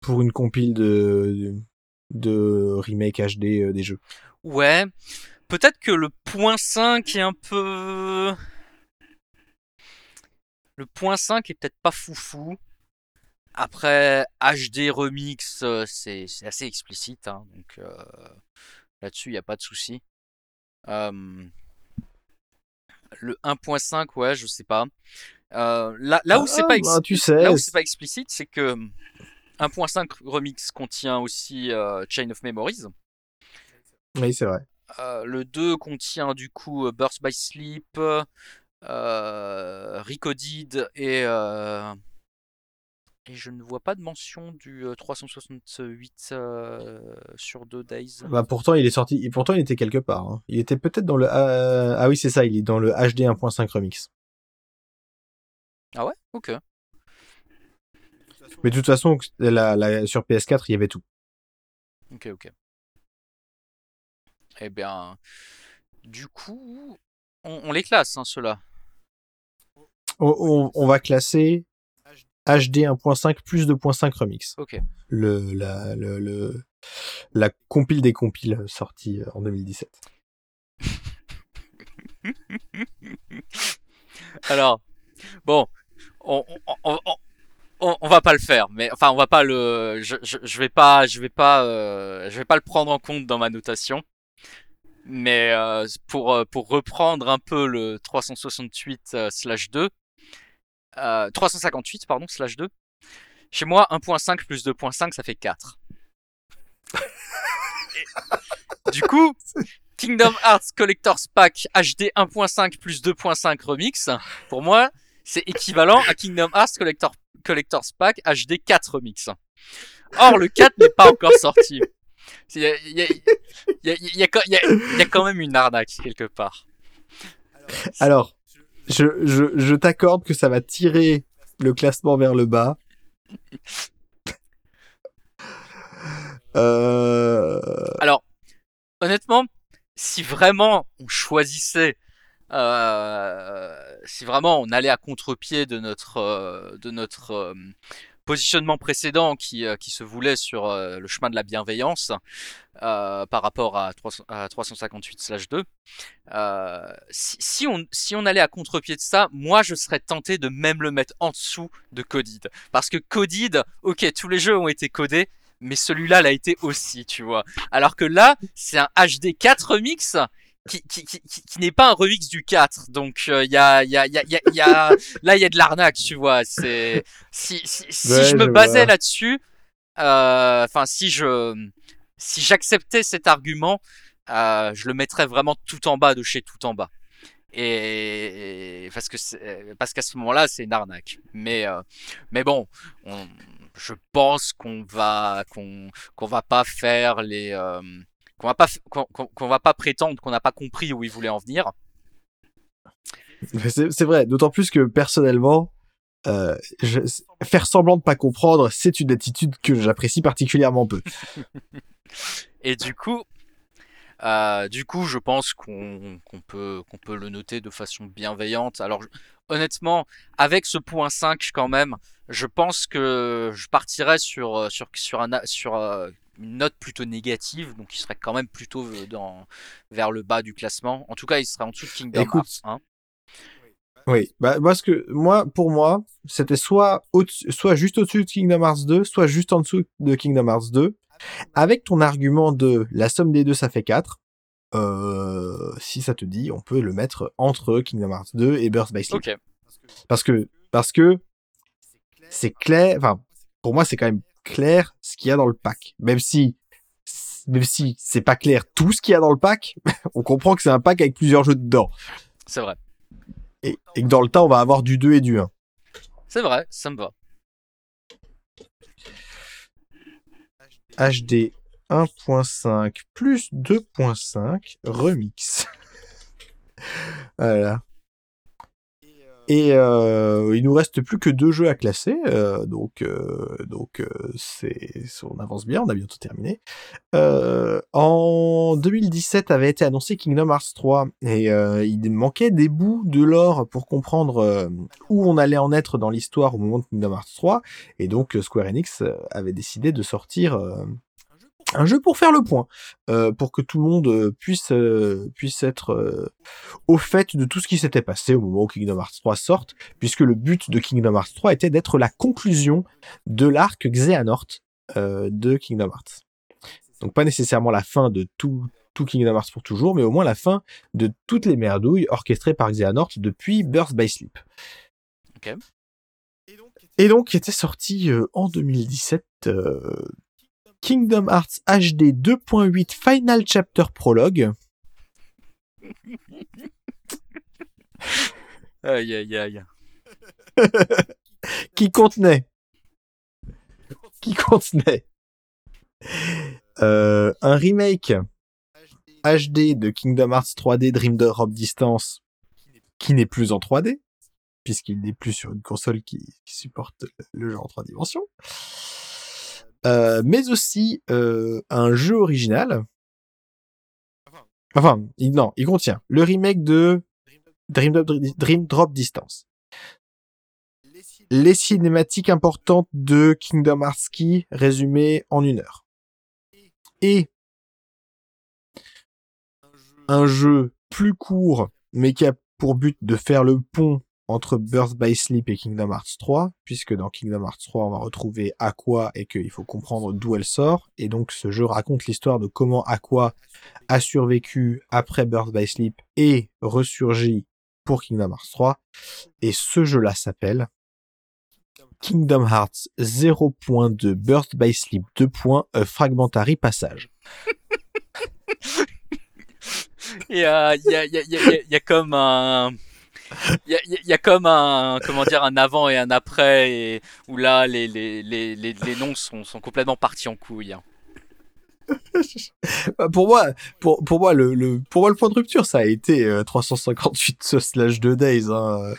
pour une compile de, de remake HD euh, des jeux. Ouais, peut-être que le point 5 est un peu... Le point 5 est peut-être pas foufou. Après, HD Remix, euh, c'est assez explicite, hein, donc euh, là-dessus, il n'y a pas de souci. le 1.5, ouais, je sais pas. là, là où c'est pas, ah, bah, tu sais, là où c'est pas explicite, c'est que 1.5 Remix contient aussi euh, Chain of Memories. Oui, c'est vrai. Euh, le 2 contient du coup euh, Burst by Sleep, Recoded et, et je ne vois pas de mention du 368 sur 2 Days. Bah pourtant il est sorti, pourtant il était quelque part. Hein. Il était peut-être dans le ah oui c'est ça, il est dans le HD 1.5 Remix. Ah ouais, ok. Mais de toute façon, la, sur PS4, il y avait tout. Ok, ok. Eh bien, du coup, on, les classe, hein, ceux-là. On, va classer HD 1.5 plus 2.5 remix. Ok. Le, la, le, la compile des compiles sortie en 2017. Alors, bon, on, on, va pas le faire, mais enfin on va pas le, je, je, vais pas, je vais pas, euh, je vais pas le prendre en compte dans ma notation. Mais euh, pour euh, pour reprendre un peu le 368 slash 2, 358 pardon slash 2. Chez moi 1.5 plus 2.5 ça fait 4. du coup, Kingdom Hearts Collector's Pack HD 1.5 plus 2.5 remix, pour moi, c'est équivalent à Kingdom Hearts Collector, Collector's Pack HD 4 Remix. Or, le 4 n'est pas encore sorti. Il y a, quand même une arnaque quelque part. Alors, je, je, je t'accorde que ça va tirer le classement vers le bas. Euh... Alors, honnêtement, si vraiment on choisissait euh, si vraiment on allait à contre-pied de notre euh, de notre euh, positionnement précédent qui, qui se voulait sur le chemin de la bienveillance par rapport à, 358/2, si, si, on, si on allait à contre-pied de ça, moi je serais tenté de même le mettre en dessous de Codid. Parce que Codid, ok, tous les jeux ont été codés, mais celui-là l'a été aussi, tu vois. Alors que là, c'est un HD 4 remix qui, qui, qui, qui n'est pas un remix du 4. Donc il euh, y, a, y, a, y, a, y a là il y a de l'arnaque, tu vois. C'est si si, si je me basais là-dessus, euh, enfin si je si j'acceptais cet argument, euh, je le mettrais vraiment tout en bas de chez tout en bas. Et, parce que parce qu'à ce moment-là c'est une arnaque. Mais euh, mais bon, on, je pense qu'on va qu'on qu'on va pas faire les euh, qu'on va pas qu'on va pas prétendre qu'on n'a pas compris où il voulait en venir. C'est vrai, d'autant plus que personnellement, euh, faire semblant de pas comprendre, c'est une attitude que j'apprécie particulièrement peu. Et du coup, euh, du coup, je pense qu'on peut, qu'on peut le noter de façon bienveillante. Alors, honnêtement, avec ce point 5 quand même, je pense que je partirais sur, sur, sur, un, sur euh, une note plutôt négative, donc il serait quand même plutôt euh, dans, vers le bas du classement. En tout cas, il serait en dessous de Kingdom Hearts hein. Oui, bah, parce que moi, pour moi, c'était soit, soit juste au-dessus de Kingdom Hearts 2, soit juste en dessous de Kingdom Hearts 2. Avec ton argument de la somme des deux, ça fait 4. Euh, si ça te dit, on peut le mettre entre Kingdom Hearts 2 et Burst by Sleep. Parce que, parce que c'est clair. Enfin, pour moi, c'est quand même clair ce qu'il y a dans le pack. Même si, même si c'est pas clair tout ce qu'il y a dans le pack, on comprend que c'est un pack avec plusieurs jeux dedans. C'est vrai. Et, et que dans le temps, on va avoir du 2 et du 1. C'est vrai, ça me va. HD 1.5 plus 2.5 remix. voilà. Et euh, il nous reste plus que deux jeux à classer, euh, donc euh, donc euh, c'est on avance bien, on a bientôt terminé. Euh, en 2017 avait été annoncé Kingdom Hearts 3 et euh, il manquait des bouts de l'or pour comprendre où on allait en être dans l'histoire au moment de Kingdom Hearts 3 et donc Square Enix avait décidé de sortir un jeu pour faire le point, euh, pour que tout le monde euh, puisse euh, puisse être euh, au fait de tout ce qui s'était passé au moment où Kingdom Hearts 3 sorte, puisque le but de Kingdom Hearts 3 était d'être la conclusion de l'arc Xehanort euh, de Kingdom Hearts. Donc pas nécessairement la fin de tout tout Kingdom Hearts pour toujours, mais au moins la fin de toutes les merdouilles orchestrées par Xehanort depuis Birth by Sleep. Ok. Et donc, qui était sorti euh, en 2017 euh, Kingdom Hearts HD 2.8 Final Chapter Prologue. Aïe aïe aïe. qui contenait qui contenait euh, un remake HD de Kingdom Hearts 3D Dream Drop Distance qui n'est plus en 3D puisqu'il n'est plus sur une console qui, qui supporte le jeu en trois dimensions. Euh, mais aussi euh, un jeu original. Enfin, non, il contient le remake de Dream Drop, Dream Drop Distance. Les cinématiques importantes de Kingdom Hearts Key résumées en une heure. Et un jeu plus court, mais qui a pour but de faire le pont entre Birth by Sleep et Kingdom Hearts 3, puisque dans Kingdom Hearts 3, on va retrouver Aqua et qu'il faut comprendre d'où elle sort. Et donc, ce jeu raconte l'histoire de comment Aqua a survécu après Birth by Sleep et ressurgit pour Kingdom Hearts 3. Et ce jeu-là s'appelle Kingdom Hearts 0.2 Birth by Sleep 2. A Fragmentary Passage. Il y a, y, a, y, a, y a comme un. Il y a, comme un comment dire un avant et un après où là les les, les, les, les noms sont, sont complètement partis en couille. hein. pour moi, pour, pour moi, le, le, pour moi, le point de rupture, ça a été euh, 358 slash 2 days. Hein.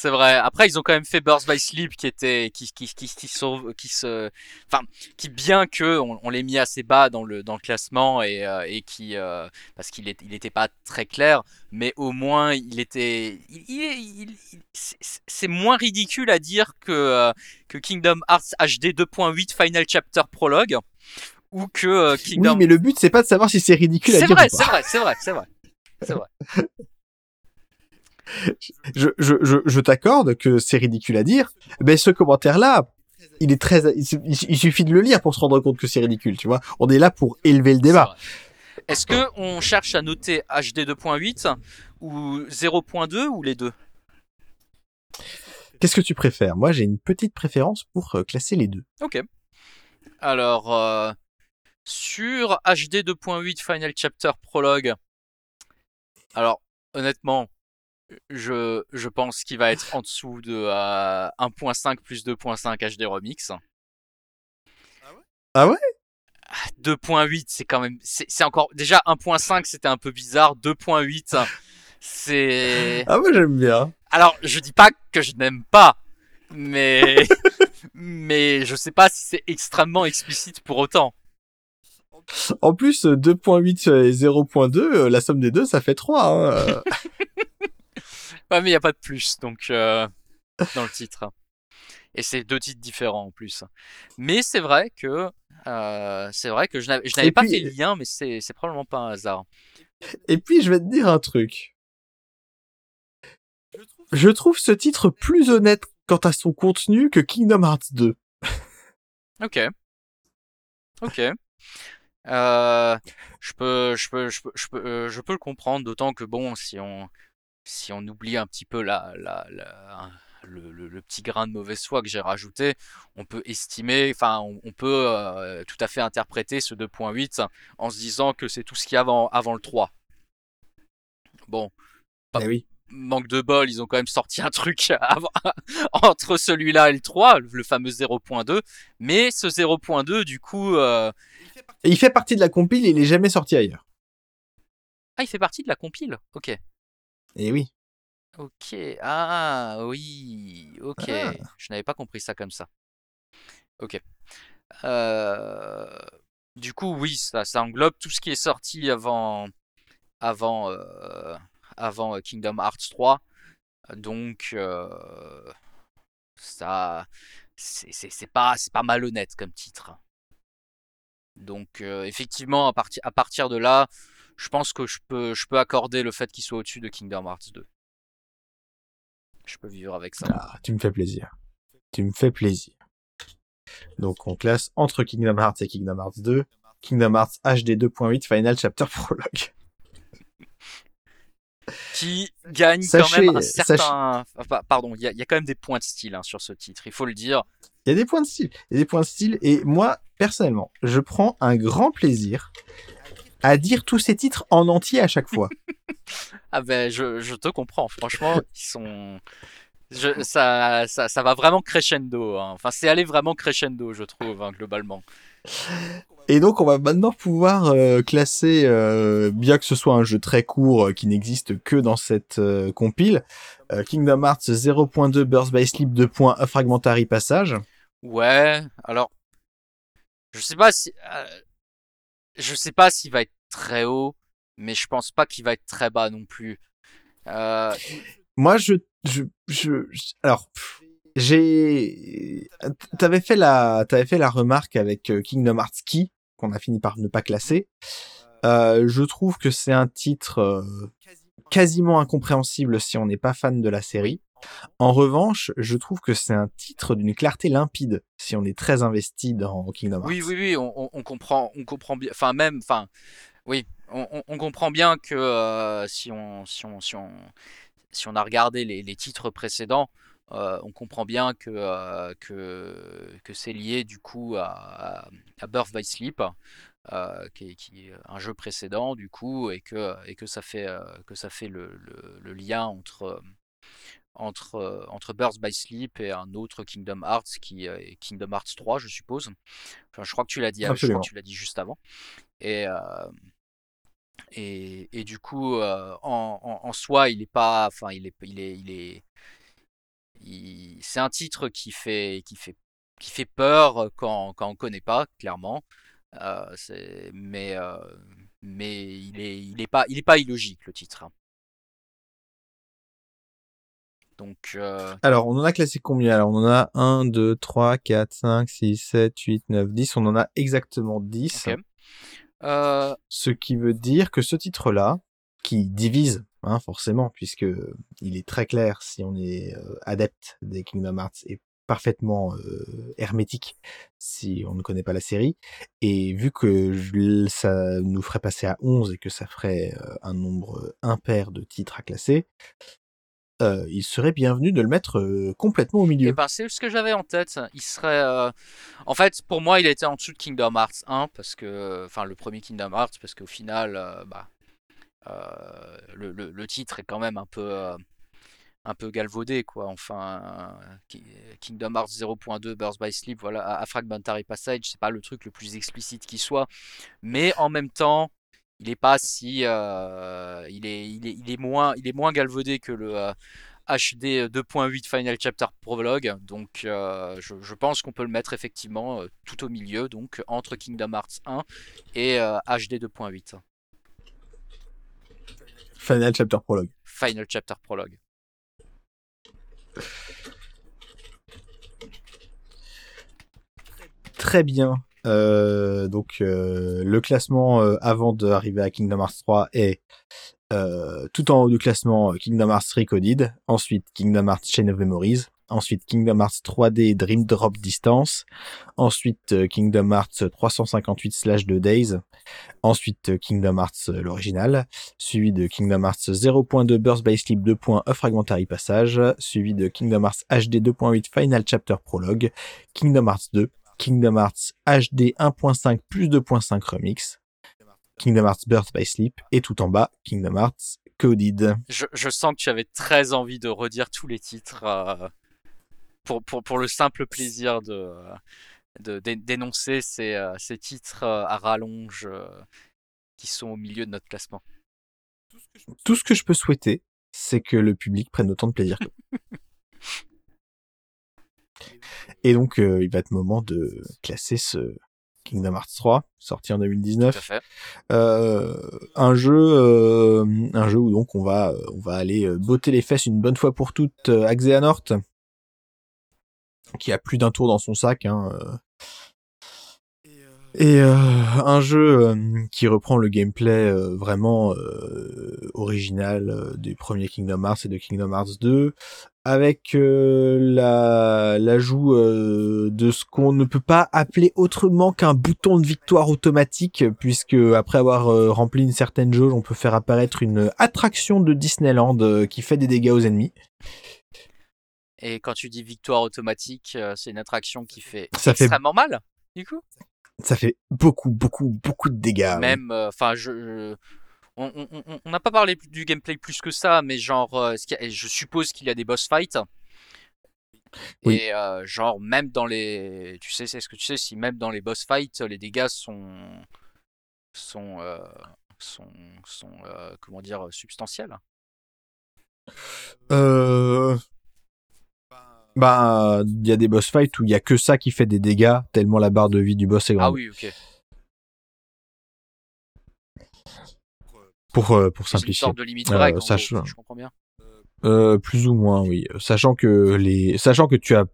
C'est vrai. Après, ils ont quand même fait Burst by Sleep, qui était, qui, qui, qui, qui sauve, qui se, enfin, qui bien que on, on l'ait mis assez bas dans le dans le classement et euh, et qui, euh, parce qu'il est, il était pas très clair, mais au moins il était, il, il, il- il- c'est- c'est moins ridicule à dire que euh, que Kingdom Hearts HD 2.8 Final Chapter Prologue ou que euh, Oui, Kingdom. mais le but, c'est pas de savoir si c'est ridicule à c'est dire vrai, ou c'est pas. vrai, c'est vrai, c'est vrai, c'est vrai. Je, je, je, je t'accorde que c'est ridicule à dire, mais ce commentaire-là, il est très, il, su- il suffit de le lire pour se rendre compte que c'est ridicule, tu vois. On est là pour élever le débat. Est-ce que on cherche à noter HD 2.8 ou 0.2 ou les deux? Qu'est-ce que tu préfères? Moi, j'ai une petite préférence pour euh, classer les deux. Ok. Alors, euh, sur HD 2.8 Final Chapter Prologue, alors honnêtement, je, je pense qu'il va être en dessous de euh, 1.5 plus 2.5 HD Remix. Ah ouais? 2.8, c'est quand même. C'est encore. Déjà, 1.5, c'était un peu bizarre. 2.8, c'est. Ah moi j'aime bien. Alors, je dis pas que je n'aime pas, mais. mais je sais pas si c'est extrêmement explicite pour autant. En plus, euh, 2.8 et 0.2, euh, la somme des deux, ça fait 3. Hein. euh. Ouais, mais il n'y a pas de plus, donc, euh, dans le titre. Et c'est deux titres différents en plus. Mais c'est vrai que. euh, c'est vrai que je n'avais je n'avais Et pas puis- fait le lien, mais c'est c'est probablement pas un hasard. Et puis, je vais te dire un truc. Je trouve ce titre plus honnête quant à son contenu que Kingdom Hearts 2. Ok. Ok. Euh, je peux, je peux, je peux, je peux, euh, je peux le comprendre, d'autant que bon, si on, si on oublie un petit peu la, la, la, le, petit grain de mauvaise foi que j'ai rajouté, on peut estimer, enfin, on, peut euh, tout à fait interpréter ce 2.8 en se disant que c'est tout ce qu'il y a avant, avant le 3. Bon. Eh oui. Manque de bol, ils ont quand même sorti un truc entre celui-là et le 3, le fameux 0.2. Mais ce 0.2, du coup. Euh, il fait partie de la compile il est jamais sorti ailleurs. Ah, il fait partie de la compile? Ok. Et oui. Ok, ah oui, ok. Ah. Je n'avais pas compris ça comme ça. Ok. Euh, du coup, oui, ça, ça englobe tout ce qui est sorti avant, avant, euh, avant euh, Kingdom Hearts 3. Donc, ça, c'est pas, c'est pas malhonnête comme titre. Donc, effectivement, à, partir à partir de là, je pense que je peux, je peux accorder le fait qu'il soit au-dessus de Kingdom Hearts 2 je peux vivre avec ça. Ah, tu me fais plaisir. Tu me fais plaisir. Donc on classe entre Kingdom Hearts et Kingdom Hearts 2, Kingdom Hearts HD 2.8 Final Chapter Prologue. Qui gagne quand même un certain... Pardon, il y, a quand même des points de style hein, sur ce titre, il faut le dire. Il y a des points de style. Il y a des points de style. Et moi, personnellement, je prends un grand plaisir à dire tous ces titres en entier à chaque fois. ah ben, je, te comprends. Franchement, ils sont. ça, ça, va vraiment crescendo. Hein. Enfin, c'est aller vraiment crescendo, je trouve, hein, globalement. Et donc, on va maintenant pouvoir euh, classer, euh, bien que ce soit un jeu très court euh, qui n'existe que dans cette compile, Kingdom Hearts 0.2 Burst by Sleep 2. Fragmentary Passage. Ouais, alors, je sais pas si, je sais pas s'il va être très haut, mais je pense pas qu'il va être très bas non plus. Euh, Moi, je, je, je, alors, j'ai, t'avais fait la, t'avais fait la remarque avec euh, Kingdom Hearts Key qu'on a fini par ne pas classer. Euh, je trouve que c'est un titre quasiment incompréhensible si on n'est pas fan de la série. En revanche, je trouve que c'est un titre d'une clarté limpide si on est très investi dans Kingdom Hearts. Oui, oui, oui, on, comprend, on comprend bien. Enfin, même, enfin, oui, on, comprend bien que euh, si, on, si, on, si, on, si on a regardé les, titres précédents, euh, on comprend bien que, euh, que, que c'est lié du coup à, à Birth by Sleep. qui, est, un jeu précédent du coup et que, et que ça fait, que ça fait le, le lien entre, entre, euh, entre Birth by Sleep et un autre Kingdom Hearts qui est Kingdom Hearts 3, je suppose. Enfin, je crois que tu l'as dit, je crois que tu l'as dit juste avant. Et, euh, et, et, du coup, euh, en, en, soi, il est pas, enfin, il est, il est, il est, c'est un titre qui fait, qui fait, qui fait peur quand, quand on connaît pas, clairement. mais, mais il est, il est pas, il est pas illogique le titre. Hein. Donc, euh, Alors, on en a classé combien? Alors, on en a 1, 2, 3, 4, 5, 6, 7, 8, 9, 10. On en a exactement 10. Euh, ce qui veut dire que ce titre-là, qui divise, hein, forcément, puisque il est très clair si on est euh, adepte des Kingdom Hearts et parfaitement hermétique si on ne connaît pas la série. Et vu que ça nous ferait passer à 11 et que ça ferait un nombre impair de titres à classer, euh, il serait bienvenu de le mettre euh, complètement au milieu. Et eh ben, c'est ce que j'avais en tête. Il serait, euh, en fait, pour moi, il était en dessous de Kingdom Hearts 1 parce que, enfin, le premier Kingdom Hearts parce qu'au final, bah, le, titre est quand même un peu, un peu galvaudé, quoi. Enfin, Kingdom Hearts 0.2 Burst by Sleep, voilà, à Fragmentary Passage, c'est pas le truc le plus explicite qui soit, mais en même temps, il est pas si euh, il, est, il, est, il est moins il est moins galvaudé que le HD 2.8 Final Chapter Prologue. Donc euh, je, pense qu'on peut le mettre effectivement euh, tout au milieu donc entre Kingdom Hearts 1 et HD 2.8 Final Chapter Prologue. Final Chapter Prologue. Très bien. Euh, donc euh, le classement euh, avant d'arriver à Kingdom Hearts 3 est tout en haut du classement Kingdom Hearts Recoded, ensuite Kingdom Hearts Chain of Memories, ensuite Kingdom Hearts 3D Dream Drop Distance, ensuite euh, Kingdom Hearts 358/2 Days, ensuite euh, Kingdom Hearts euh, l'original, suivi de Kingdom Hearts 0.2 Burst by Sleep 2.1 Fragmentary Passage, suivi de Kingdom Hearts HD 2.8 Final Chapter Prologue, Kingdom Hearts 2, Kingdom Hearts HD 1.5 plus 2.5 Remix, Kingdom Hearts Birth by Sleep, et tout en bas, Kingdom Hearts Coded. Je, je sens que tu avais très envie de redire tous les titres euh, pour, pour, pour le simple plaisir de, de, d'é- d'énoncer ces, euh, ces titres euh, à rallonge euh, qui sont au milieu de notre classement. Tout ce que je peux souhaiter, c'est que le public prenne autant de plaisir que moi. Et donc, euh, il va être moment de classer ce Kingdom Hearts 3, sorti en Tout à 2019. fait. Euh, un jeu, euh, un jeu où donc on va, euh, on va aller euh, botter les fesses une bonne fois pour toutes euh, à Xehanort, qui a plus d'un tour dans son sac. Hein, euh. Et euh, un jeu euh, qui reprend le gameplay euh, vraiment euh, original euh, du premier Kingdom Hearts et de Kingdom Hearts 2, avec euh, la l'ajout euh, de ce qu'on ne peut pas appeler autrement qu'un bouton de victoire automatique, puisque après avoir rempli une certaine jauge, on peut faire apparaître une attraction de Disneyland euh, qui fait des dégâts aux ennemis. Et quand tu dis victoire automatique, euh, c'est une attraction qui fait Ça fait- extrêmement mal, du coup? Ça fait beaucoup, beaucoup, beaucoup de dégâts. Même, euh, enfin, je, je- on n'a pas parlé du gameplay plus que ça, mais genre, euh, je suppose qu'il y a des boss fights. Oui. Et euh, genre, même dans les, tu sais, c'est ce que tu sais, si même dans les boss fights, les dégâts sont, sont, euh, sont, sont, euh, comment dire, substantiels? Euh... Bah, il y a des boss fights où il y a que ça qui fait des dégâts, tellement la barre de vie du boss est grande. Ah oui, ok. Pour, euh, pour C'est une simplifier. sorte de limite Euh, break, si je comprends bien. Euh, plus ou moins, oui. Sachant que les, sachant que tu as,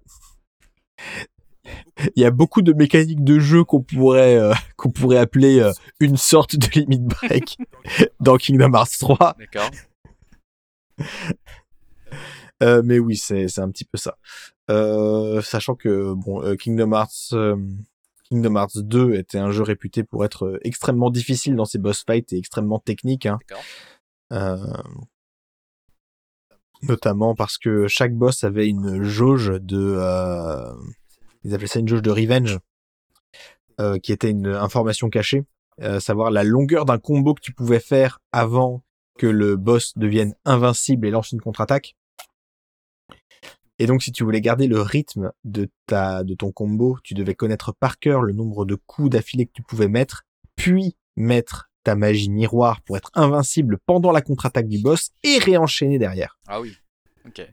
il y a beaucoup de mécaniques de jeu qu'on pourrait, euh, qu'on pourrait appeler euh, une sorte de limit break dans Kingdom Hearts 3. D'accord. Euh, mais oui, c'est, c'est un petit peu ça. Euh, sachant que bon, euh, Kingdom Hearts, euh, Kingdom Hearts 2 était un jeu réputé pour être extrêmement difficile dans ses boss fights et extrêmement technique. Hein. Euh, notamment parce que chaque boss avait une jauge de, euh, ils appelaient ça une jauge de revenge, euh, qui était une information cachée, euh, savoir la longueur d'un combo que tu pouvais faire avant que le boss devienne invincible et lance une contre-attaque. Et donc, si tu voulais garder le rythme de ta, de ton combo, tu devais connaître par cœur le nombre de coups d'affilée que tu pouvais mettre, puis mettre ta magie miroir pour être invincible pendant la contre-attaque du boss et réenchaîner derrière. Ah oui. Ok.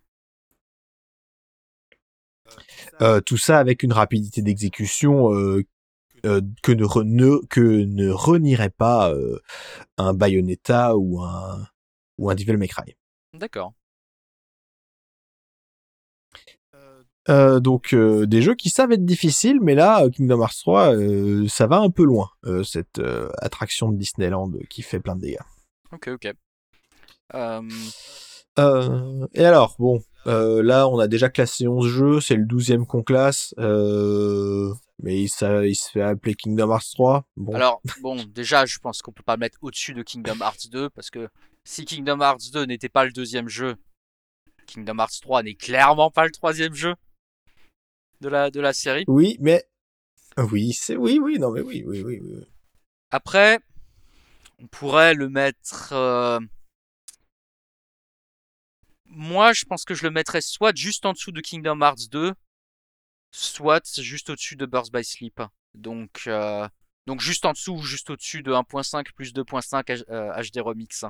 Euh, tout ça avec une rapidité d'exécution euh, euh, que ne, re- ne- que ne renierait pas euh, un Bayonetta ou un ou un Devil May Cry. D'accord. Euh, donc euh, des jeux qui savent être difficiles, mais là euh, Kingdom Hearts 3, euh, ça va un peu loin euh, cette euh, attraction de Disneyland qui fait plein de dégâts. Ok, ok. Et alors, bon, euh, là, on a déjà classé 11 jeux, c'est le 12e qu'on classe, euh, mais il, ça, il se fait appeler Kingdom Hearts 3. Bon, Alors, bon, déjà, je pense qu'on peut pas le mettre au-dessus de Kingdom Hearts 2 parce que si Kingdom Hearts 2 n'était pas le deuxième jeu, Kingdom Hearts 3 n'est clairement pas le troisième jeu de la, de la série. oui, mais... Oui, c'est... Oui, oui, non, mais oui, oui, oui. oui. Après, on pourrait le mettre. euh, Moi, je pense que je le mettrais soit juste en dessous de Kingdom Hearts 2, soit juste au-dessus de Birth by Sleep. Donc, euh, donc juste en dessous ou juste au-dessus de 1.5 plus 2.5 H- euh, HD Remix.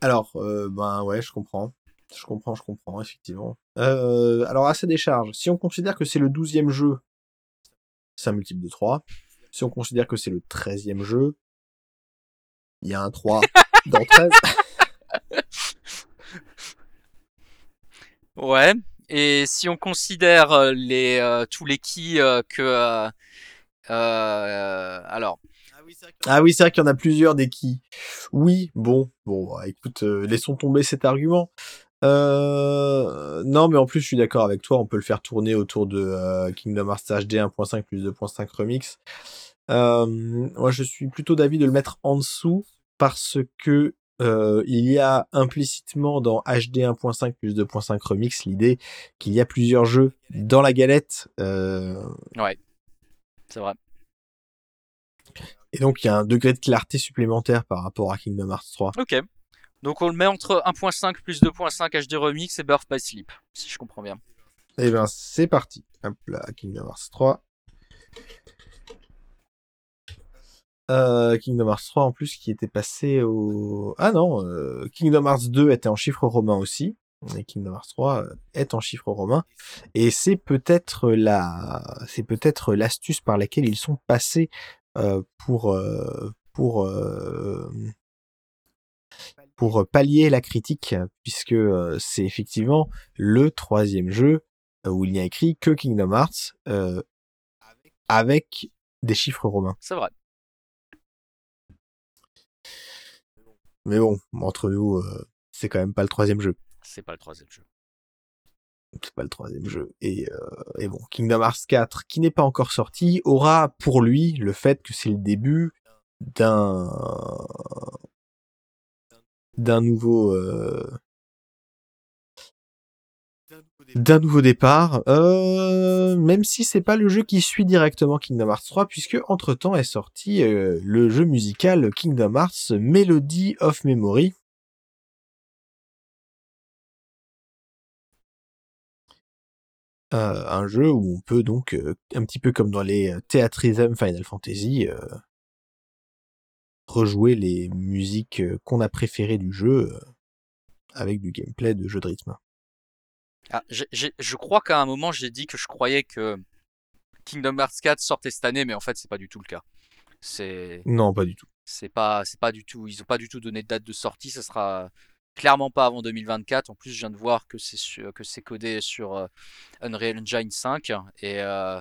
Alors, euh, ben ouais, je comprends. Je comprends, je comprends, effectivement. Euh, alors, à sa décharge, si on considère que c'est le 12e jeu, c'est un multiple de 3. Si on considère que c'est le 13e jeu, il y a un 3 dans 13. Ouais. Et si on considère euh, les euh, tous les qui euh, que euh, euh, alors Ah oui, c'est vrai qu'il y en a plusieurs des qui. Oui, bon, bon, bah, écoute, euh, laissons tomber cet argument. Euh, non, mais en plus, je suis d'accord avec toi. On peut le faire tourner autour de euh, Kingdom Hearts HD 1.5 plus 2.5 remix. Euh, moi, je suis plutôt d'avis de le mettre en dessous parce que euh, il y a implicitement dans HD 1.5 plus 2.5 remix l'idée qu'il y a plusieurs jeux dans la galette. Euh, Ouais, c'est vrai. et donc, il y a un degré de clarté supplémentaire par rapport à Kingdom Hearts 3. Ok. Donc on le met entre 1.5 plus 2.5 HD Remix et Birth by Sleep, si je comprends bien. Et ben, c'est parti. Hop là, Kingdom Hearts 3. Euh, Kingdom Hearts 3 en plus qui était passé au... Ah non, euh, Kingdom Hearts 2 était en chiffre romain aussi. Et Kingdom Hearts 3 euh, est en chiffre romain. Et c'est peut-être la... c'est peut-être l'astuce par laquelle ils sont passés pour... pour... euh, pour pallier la critique, puisque euh, c'est effectivement le troisième jeu euh, où il n'y a écrit que Kingdom Hearts euh, avec des chiffres romains. C'est vrai. Mais bon, entre nous, euh, c'est quand même pas le troisième jeu. C'est pas le troisième jeu. C'est pas le troisième jeu. Et, euh, et bon, Kingdom Hearts 4, qui n'est pas encore sorti, aura pour lui le fait que c'est le début d'un d'un nouveau euh, d'un nouveau départ, euh, même si c'est pas le jeu qui suit directement Kingdom Hearts 3, puisque entre temps est sorti euh, le jeu musical Kingdom Hearts Melody of Memory. Euh, un jeu où on peut donc, un petit peu comme dans les Theatrhythm Final Fantasy, rejouer les musiques euh, qu'on a préférées du jeu euh, avec du gameplay de jeu de rythme. Ah, je crois qu'à un moment j'ai dit que je croyais que Kingdom Hearts 4 sortait cette année, mais en fait c'est pas du tout le cas. C'est Non, pas du tout. c'est pas c'est pas du tout. Ils ont pas du tout donné de date de sortie. Ça sera clairement pas avant 2024. En plus, je viens de voir que c'est que c'est codé sur euh, Unreal Engine 5 et euh,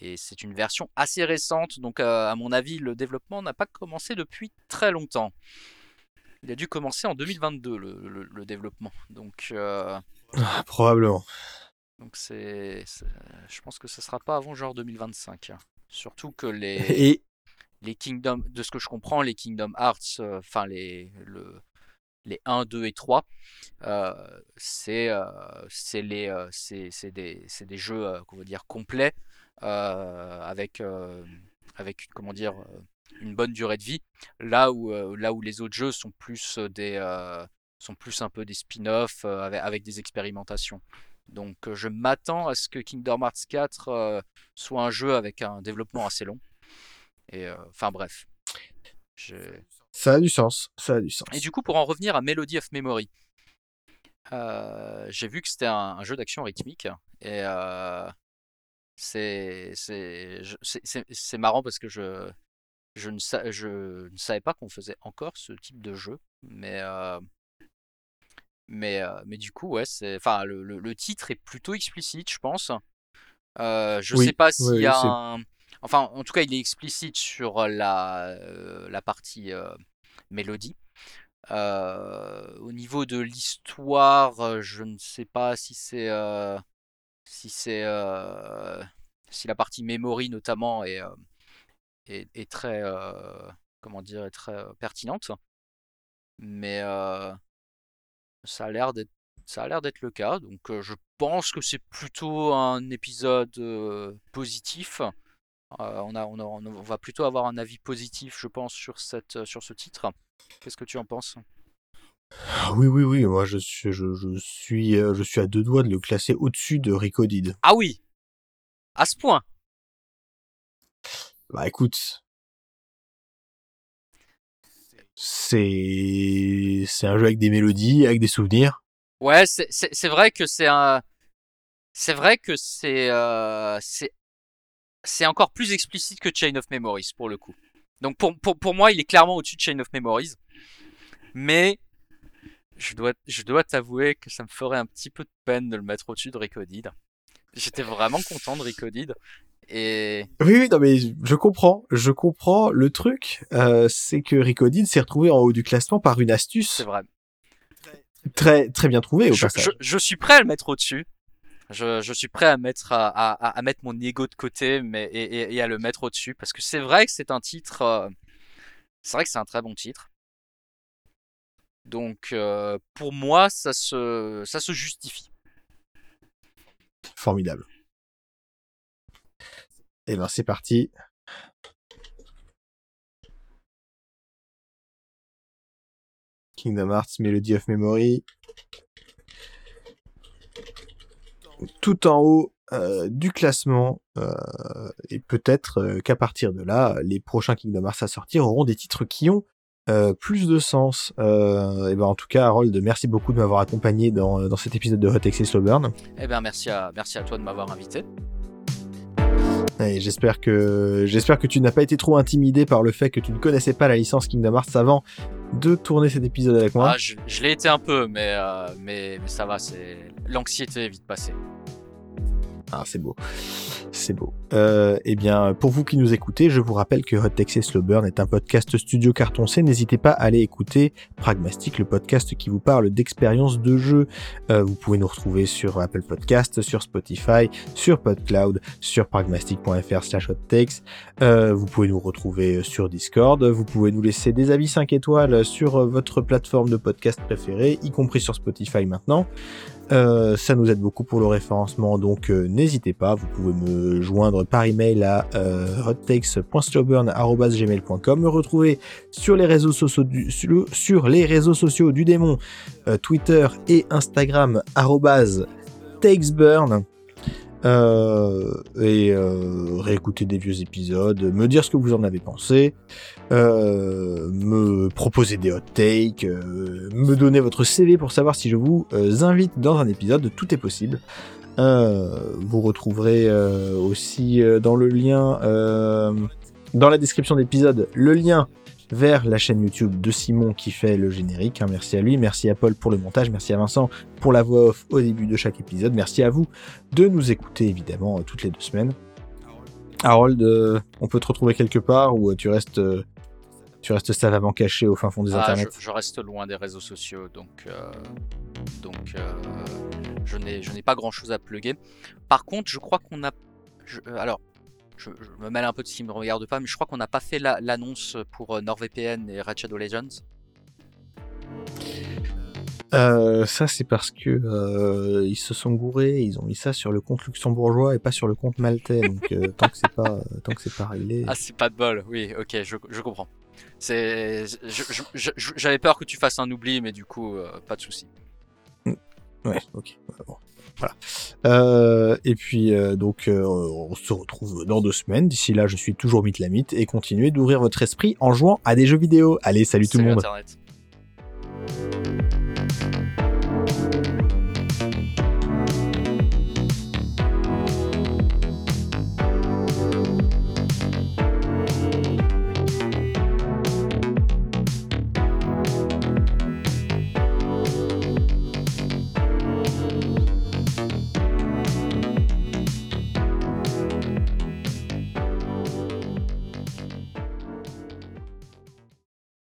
et c'est une version assez récente. Donc à mon avis, le développement n'a pas commencé depuis très longtemps. Il a dû commencer en 2022 le, le- le développement. Donc euh, Ah, probablement. donc c'est, je pense que ça sera pas avant genre 2025. Surtout que les, Et les Kingdom, de ce que je comprends, les Kingdom Hearts, euh, enfin les, le, les 1, 2 et 3, euh, c'est, c'est les, c'est, des, des jeux, qu'on va dire, complets, avec, euh, avec, comment dire, euh, une bonne durée de vie. Là où, euh, là où les autres jeux sont plus euh, des, euh, sont plus un peu des spin-offs euh, avec, avec des expérimentations. Donc euh, je m'attends à ce que Kingdom Hearts 4 euh, soit un jeu avec un développement assez long. Et euh, enfin bref. Je- ça a du sens. Ça a du sens. Et du coup, pour en revenir à Melody of Memory, euh, j'ai vu que c'était un, un jeu d'action rythmique. Et euh, c'est marrant parce que je, je, ne sa- je ne savais pas qu'on faisait encore ce type de jeu. Mais, euh, mais, euh, mais du coup, ouais, enfin, le, le- le titre est plutôt explicite, je pense. Euh, je Oui, sais pas oui, s'il y a un. Enfin, en tout cas, il est explicite sur la, euh, la partie mélodie. Euh, au niveau de l'histoire, je ne sais pas si c'est euh, si c'est euh, si la partie memory notamment est, euh, est, très euh, comment dire est très pertinente. Mais ça a l'air d'être ça a l'air d'être le cas. Donc je pense que c'est plutôt un épisode positif. On on a- on va plutôt avoir un avis positif, je pense, sur cette sur ce titre. Qu'est-ce que tu en penses? Oui, oui, oui. Moi, je suis, je, je suis, euh, je suis à deux doigts de le classer au-dessus de Recoded. Ah oui, à ce point. Bah écoute, c'est, c'est un jeu avec des mélodies, avec des souvenirs. Ouais, c'est c'est- c'est vrai que c'est un, c'est vrai que c'est euh, c'est c'est encore plus explicite que Chain of Memories pour le coup. Donc pour, pour, pour moi, il est clairement au-dessus de Chain of Memories. Mais je dois, je dois t'avouer que ça me ferait un petit peu de peine de le mettre au-dessus de Recoded. J'étais vraiment content de Recoded. Et Oui, oui, non, mais je comprends, je comprends. Le truc, euh, c'est que Recoded s'est retrouvé en haut du classement par une astuce. c'est vrai. Très, très bien trouvé au Je, passage. je- je suis prêt à le mettre au-dessus. Je, je suis prêt à mettre, à, à- à mettre mon ego de côté mais, et, et- et à le mettre au-dessus parce que c'est vrai que c'est un titre. euh, c'est vrai que c'est un très bon titre. Donc euh, pour moi, ça se, ça se justifie. Formidable. Et ben c'est parti. Kingdom Hearts Melody of Memory. Tout en haut euh, du classement. euh, et peut-être qu'à partir de là, les prochains Kingdom Hearts à sortir auront des titres qui ont euh, plus de sens. Euh, et ben en tout cas, Harold, merci beaucoup de m'avoir accompagné dans, dans cet épisode de Hot X et Slow Burn. Eh bien, merci à, merci à toi de m'avoir invité. J'espère que j'espère que tu n'as pas été trop intimidé par le fait que tu ne connaissais pas la licence Kingdom Hearts avant de tourner cet épisode avec moi. Ah, je je l'ai été un peu, mais, euh, mais, mais ça va, c'est l'anxiété est vite passée. Ah, c'est beau. C'est beau. Euh, eh bien, pour vous qui nous écoutez, je vous rappelle que Hot Text et Slow Burn est un podcast studio cartoncé. N'hésitez pas à aller écouter Pragmastic, le podcast qui vous parle d'expériences de jeu. Euh, vous pouvez nous retrouver sur Apple Podcast, sur Spotify, sur PodCloud, sur pragmastic.fr slash hottakes. Euh, vous pouvez nous retrouver sur Discord. Vous pouvez nous laisser des avis 5 étoiles sur votre plateforme de podcast préférée, y compris sur Spotify maintenant. Euh, ça nous aide beaucoup pour le référencement, donc euh, n'hésitez pas. Vous pouvez me joindre par email à euh, me retrouver sur les réseaux sociaux du, sur, les réseaux sociaux du démon, euh, Twitter et Instagram takesburn. Et réécouter des vieux épisodes, me dire ce que vous en avez pensé, me proposer des hot takes, euh, me donner votre CV pour savoir si je vous euh, invite dans un épisode, tout est possible. Euh, vous retrouverez euh, aussi euh, dans le lien, euh, dans la description d'épisode, le lien vers la chaîne YouTube de Simon qui fait le générique. hein. merci à lui, merci à Paul pour le montage, merci à Vincent pour la voix off au début de chaque épisode, merci à vous de nous écouter évidemment euh, toutes les deux semaines. Harold, euh, on peut te retrouver quelque part ou euh, tu restes, euh, tu restes savamment caché au fin fond des Ah, internets je, je reste loin des réseaux sociaux, donc, euh, donc euh, je n'ai pas grand chose à plugger. Par contre, je crois qu'on a. je- euh, alors, je, je me mêle un peu de ce qui me regarde pas, mais je crois qu'on n'a pas fait la- l'annonce pour NordVPN et Red Shadow Legends. Euh, ça, c'est parce que euh, ils se sont gourés, ils ont mis ça sur le compte luxembourgeois et pas sur le compte maltais. Donc euh, tant que c'est pas, tant que c'est pas réglé. Ah, c'est pas de bol, oui, ok, je, je comprends. C'est, J'avais peur que tu fasses un oubli, mais du coup, euh, pas de souci. Ouais, ok. ouais, bon, Voilà. Euh, et puis euh, donc euh, on se retrouve dans deux semaines. D'ici là, je suis toujours mythe et continuez d'ouvrir votre esprit en jouant à des jeux vidéo. Allez, salut tout le monde. Internet.